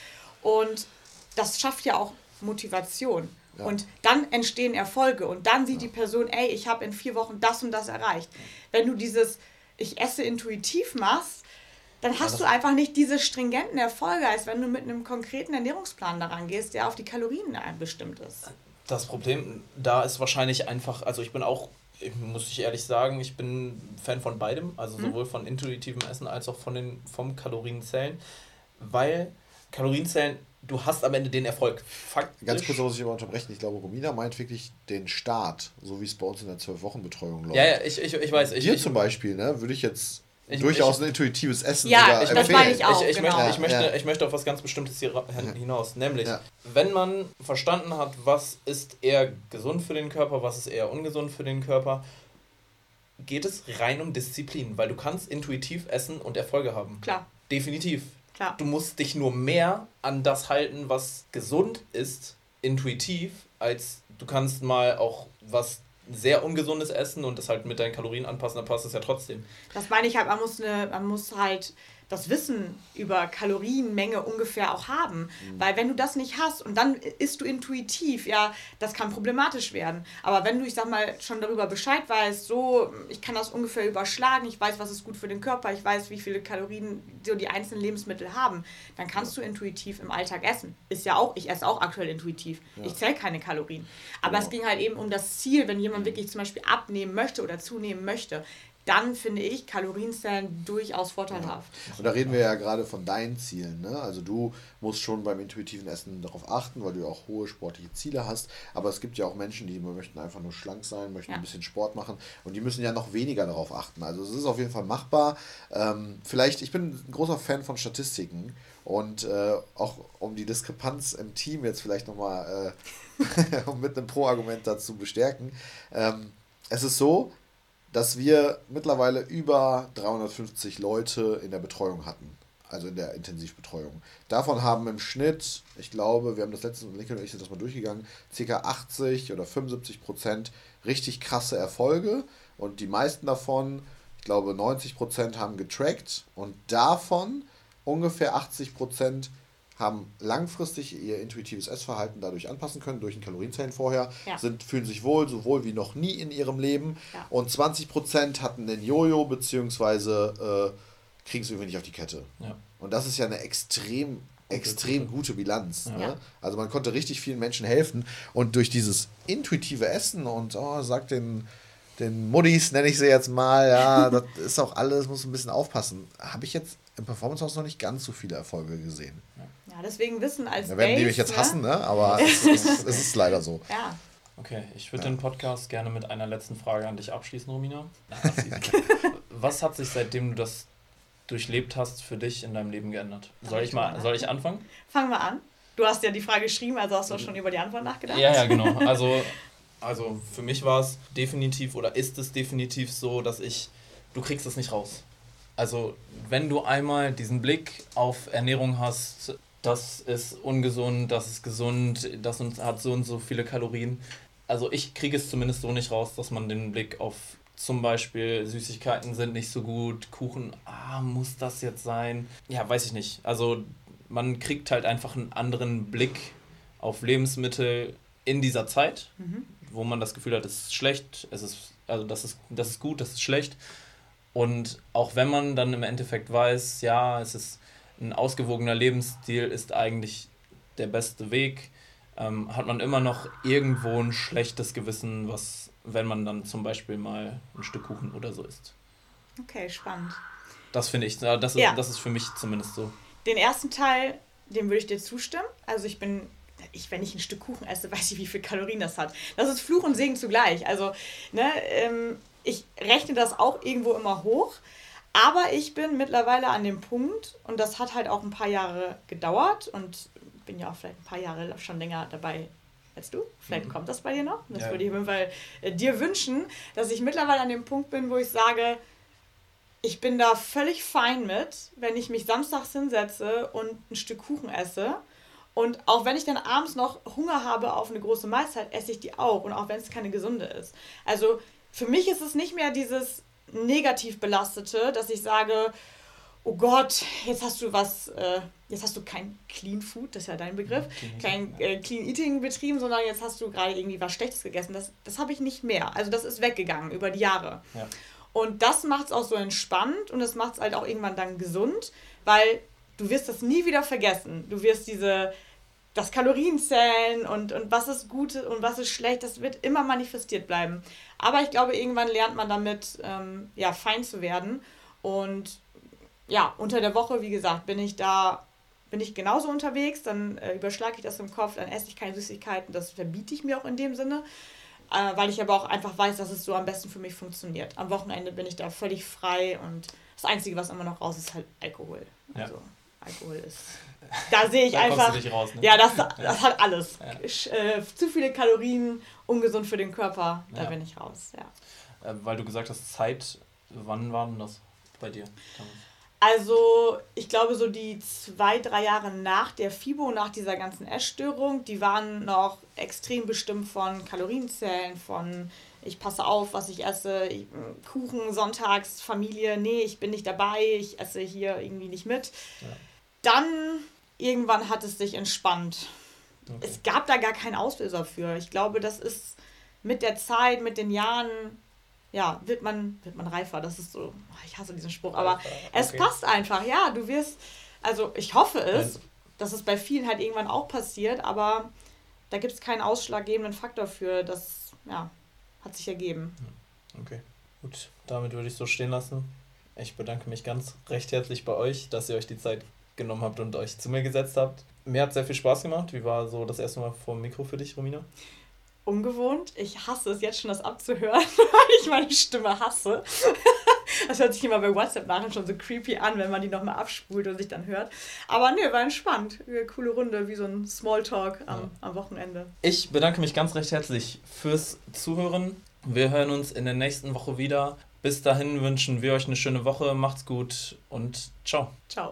und das schafft ja auch Motivation. Ja. Und dann entstehen Erfolge und dann sieht ja. die Person, ey, ich habe in vier Wochen das und das erreicht. Wenn du dieses, ich esse intuitiv machst, dann hast du einfach nicht diese stringenten Erfolge, als wenn du mit einem konkreten Ernährungsplan daran gehst, der auf die Kalorien bestimmt ist.
Das Problem da ist wahrscheinlich einfach, also ich bin auch, muss ich ehrlich sagen, ich bin Fan von beidem, also mhm. sowohl von intuitivem Essen als auch von den, vom Kalorienzellen, weil Kalorienzellen du hast am Ende den Erfolg.
Faktisch. Ganz kurz muss ich aber unterbrechen. Ich glaube, Romina meint wirklich den Start, so wie es bei uns in der Zwölf-Wochen-Betreuung
läuft. Ja, ja, ich, ich, ich weiß. Ich,
Dir zum Beispiel, ne, würde ich jetzt ich, durchaus ich, ein intuitives Essen ja, ich, das
meine ich auch. Ich, genau. möchte, ich, möchte, ja. ich möchte auf was ganz Bestimmtes hier hinaus. Nämlich, ja. wenn man verstanden hat, was ist eher gesund für den Körper, was ist eher ungesund für den Körper, geht es rein um Disziplin, weil du kannst intuitiv essen und Erfolge haben. Klar. Definitiv. Klar. Du musst dich nur mehr an das halten, was gesund ist, intuitiv, als du kannst mal auch was sehr ungesundes essen und das halt mit deinen Kalorien anpassen, dann passt es ja trotzdem.
Das meine ich halt, man muss, eine, man muss halt das Wissen über Kalorienmenge ungefähr auch haben. Mhm. Weil wenn du das nicht hast und dann isst du intuitiv, ja, das kann problematisch werden. Aber wenn du, ich sag mal, schon darüber Bescheid weißt, so, ich kann das ungefähr überschlagen, ich weiß, was ist gut für den Körper, ich weiß, wie viele Kalorien so die einzelnen Lebensmittel haben, dann kannst ja. du intuitiv im Alltag essen. Ist ja auch, ich esse auch aktuell intuitiv. Ja. Ich zähle keine Kalorien. Aber genau. es ging halt eben um das Ziel, wenn jemand mhm. wirklich zum Beispiel abnehmen möchte oder zunehmen möchte, dann finde ich Kalorienzellen durchaus vorteilhaft.
Ja. Und da reden wir ja gerade von deinen Zielen. Ne? Also du musst schon beim intuitiven Essen darauf achten, weil du ja auch hohe sportliche Ziele hast. Aber es gibt ja auch Menschen, die möchten einfach nur schlank sein, möchten ja. ein bisschen Sport machen und die müssen ja noch weniger darauf achten. Also es ist auf jeden Fall machbar. Ähm, vielleicht, ich bin ein großer Fan von Statistiken und äh, auch um die Diskrepanz im Team jetzt vielleicht nochmal äh, *laughs* mit einem Pro-Argument dazu bestärken. Ähm, es ist so, dass wir mittlerweile über 350 Leute in der Betreuung hatten. Also in der Intensivbetreuung. Davon haben im Schnitt, ich glaube, wir haben das letzte, Lincoln und ich sind das mal durchgegangen, ca. 80 oder 75 Prozent richtig krasse Erfolge. Und die meisten davon, ich glaube 90 Prozent haben getrackt. Und davon ungefähr 80 Prozent haben langfristig ihr intuitives Essverhalten dadurch anpassen können, durch ein Kalorienzellen vorher, ja. sind, fühlen sich wohl, so wohl wie noch nie in ihrem Leben. Ja. Und 20% hatten den Jojo, beziehungsweise äh, kriegen es irgendwie nicht auf die Kette. Ja. Und das ist ja eine extrem extrem gute Bilanz. Ja. Ne? Also man konnte richtig vielen Menschen helfen und durch dieses intuitive Essen und oh, sagt den, den Muddis, nenne ich sie jetzt mal, ja, *laughs* das ist auch alles, muss ein bisschen aufpassen. Habe ich jetzt im Performance House noch nicht ganz so viele Erfolge gesehen.
Ja, deswegen wissen als
Da werden die mich jetzt ne? hassen, ne? aber *laughs* es, es, es, ist leider so.
Ja.
Okay, ich würde ja. den Podcast gerne mit einer letzten Frage an dich abschließen, Romina. *laughs* Was hat sich seitdem du das durchlebt hast, für dich in deinem Leben geändert? Soll ich mal, soll ich anfangen?
Fangen wir an. Du hast ja die Frage geschrieben, also hast du auch schon über die Antwort nachgedacht.
Ja, ja, genau. *laughs* Also, also für mich war es definitiv oder ist es definitiv so, dass ich, du kriegst es nicht raus. Also wenn du einmal diesen Blick auf Ernährung hast, das ist ungesund, das ist gesund, das hat so und so viele Kalorien. Also ich kriege es zumindest so nicht raus, dass man den Blick auf zum Beispiel Süßigkeiten sind nicht so gut, Kuchen, ah, muss das jetzt sein? Ja, weiß ich nicht. Also man kriegt halt einfach einen anderen Blick auf Lebensmittel in dieser Zeit, mhm. wo man das Gefühl hat, es ist schlecht, es ist, also das ist, das ist gut, das ist schlecht. Und auch wenn man dann im Endeffekt weiß, ja, es ist ein ausgewogener Lebensstil ist eigentlich der beste Weg, ähm, hat man immer noch irgendwo ein schlechtes Gewissen, was, wenn man dann zum Beispiel mal ein Stück Kuchen oder so isst.
Okay, spannend.
Das finde ich, das ist, ja. das ist für mich zumindest so.
Den ersten Teil, dem würde ich dir zustimmen. Also ich bin ich, wenn ich ein Stück Kuchen esse, *laughs* weiß ich, wie viel Kalorien das hat. Das ist Fluch und Segen zugleich. Also, ne, ähm, ich rechne das auch irgendwo immer hoch. Aber ich bin mittlerweile an dem Punkt, und das hat halt auch ein paar Jahre gedauert und bin ja auch vielleicht ein paar Jahre schon länger dabei als du. Vielleicht mhm. kommt das bei dir noch. Das ja. würde ich auf jeden Fall äh, dir wünschen, dass ich mittlerweile an dem Punkt bin, wo ich sage, ich bin da völlig fein mit, wenn ich mich samstags hinsetze und ein Stück Kuchen esse. Und auch wenn ich dann abends noch Hunger habe auf eine große Mahlzeit, esse ich die auch. Und auch wenn es keine gesunde ist. Also für mich ist es nicht mehr dieses negativ belastete, dass ich sage, oh Gott, jetzt hast du was, äh, jetzt hast du kein Clean Food, das ist ja dein Begriff, kein äh, Clean Eating betrieben, sondern jetzt hast du gerade irgendwie was Schlechtes gegessen. Das, das habe ich nicht mehr. Also das ist weggegangen über die Jahre. Ja. Und das macht es auch so entspannt und es macht es halt auch irgendwann dann gesund, weil du wirst das nie wieder vergessen. Du wirst diese das Kalorienzählen und, und was ist gut und was ist schlecht, das wird immer manifestiert bleiben. Aber ich glaube, irgendwann lernt man damit, ähm, ja, fein zu werden. Und ja, unter der Woche, wie gesagt, bin ich da, bin ich genauso unterwegs, dann äh, überschlage ich das im Kopf, dann esse ich keine Süßigkeiten, das verbiete ich mir auch in dem Sinne. Äh, weil ich aber auch einfach weiß, dass es so am besten für mich funktioniert. Am Wochenende bin ich da völlig frei und das Einzige, was immer noch raus ist, halt Alkohol. Ja. Also Alkohol ist da sehe ich da einfach. Raus, ne? Ja, das, das hat alles. Ja. Äh, zu viele Kalorien, ungesund für den Körper, da ja. bin ich raus, ja.
Äh, weil du gesagt hast, Zeit, wann war denn das bei dir?
Also, ich glaube, so die zwei, drei Jahre nach der FIBO, nach dieser ganzen Essstörung, die waren noch extrem bestimmt von Kalorienzellen, von ich passe auf, was ich esse, ich, Kuchen sonntags, Familie, nee, ich bin nicht dabei, ich esse hier irgendwie nicht mit. Ja. Dann irgendwann hat es sich entspannt. Okay. Es gab da gar keinen Auslöser für. Ich glaube, das ist mit der Zeit, mit den Jahren, ja, wird man, wird man reifer. Das ist so, ich hasse diesen Spruch, aber okay. es passt einfach, ja, du wirst, also ich hoffe es, Nein. dass es bei vielen halt irgendwann auch passiert, aber da gibt es keinen ausschlaggebenden Faktor für. Das, ja, hat sich ergeben.
Okay, gut, damit würde ich so stehen lassen. Ich bedanke mich ganz recht herzlich bei euch, dass ihr euch die Zeit genommen habt und euch zu mir gesetzt habt. Mir hat sehr viel Spaß gemacht. Wie war so das erste Mal vor dem Mikro für dich, Romina?
Ungewohnt. Ich hasse es jetzt schon, das abzuhören, *laughs* weil ich meine Stimme hasse. *laughs* Das hört sich immer bei WhatsApp nachher schon so creepy an, wenn man die nochmal abspult und sich dann hört. Aber nö, war entspannt. Eine coole Runde, wie so ein Smalltalk am, ja. am Wochenende.
Ich bedanke mich ganz recht herzlich fürs Zuhören. Wir hören uns in der nächsten Woche wieder. Bis dahin wünschen wir euch eine schöne Woche. Macht's gut und ciao.
Ciao.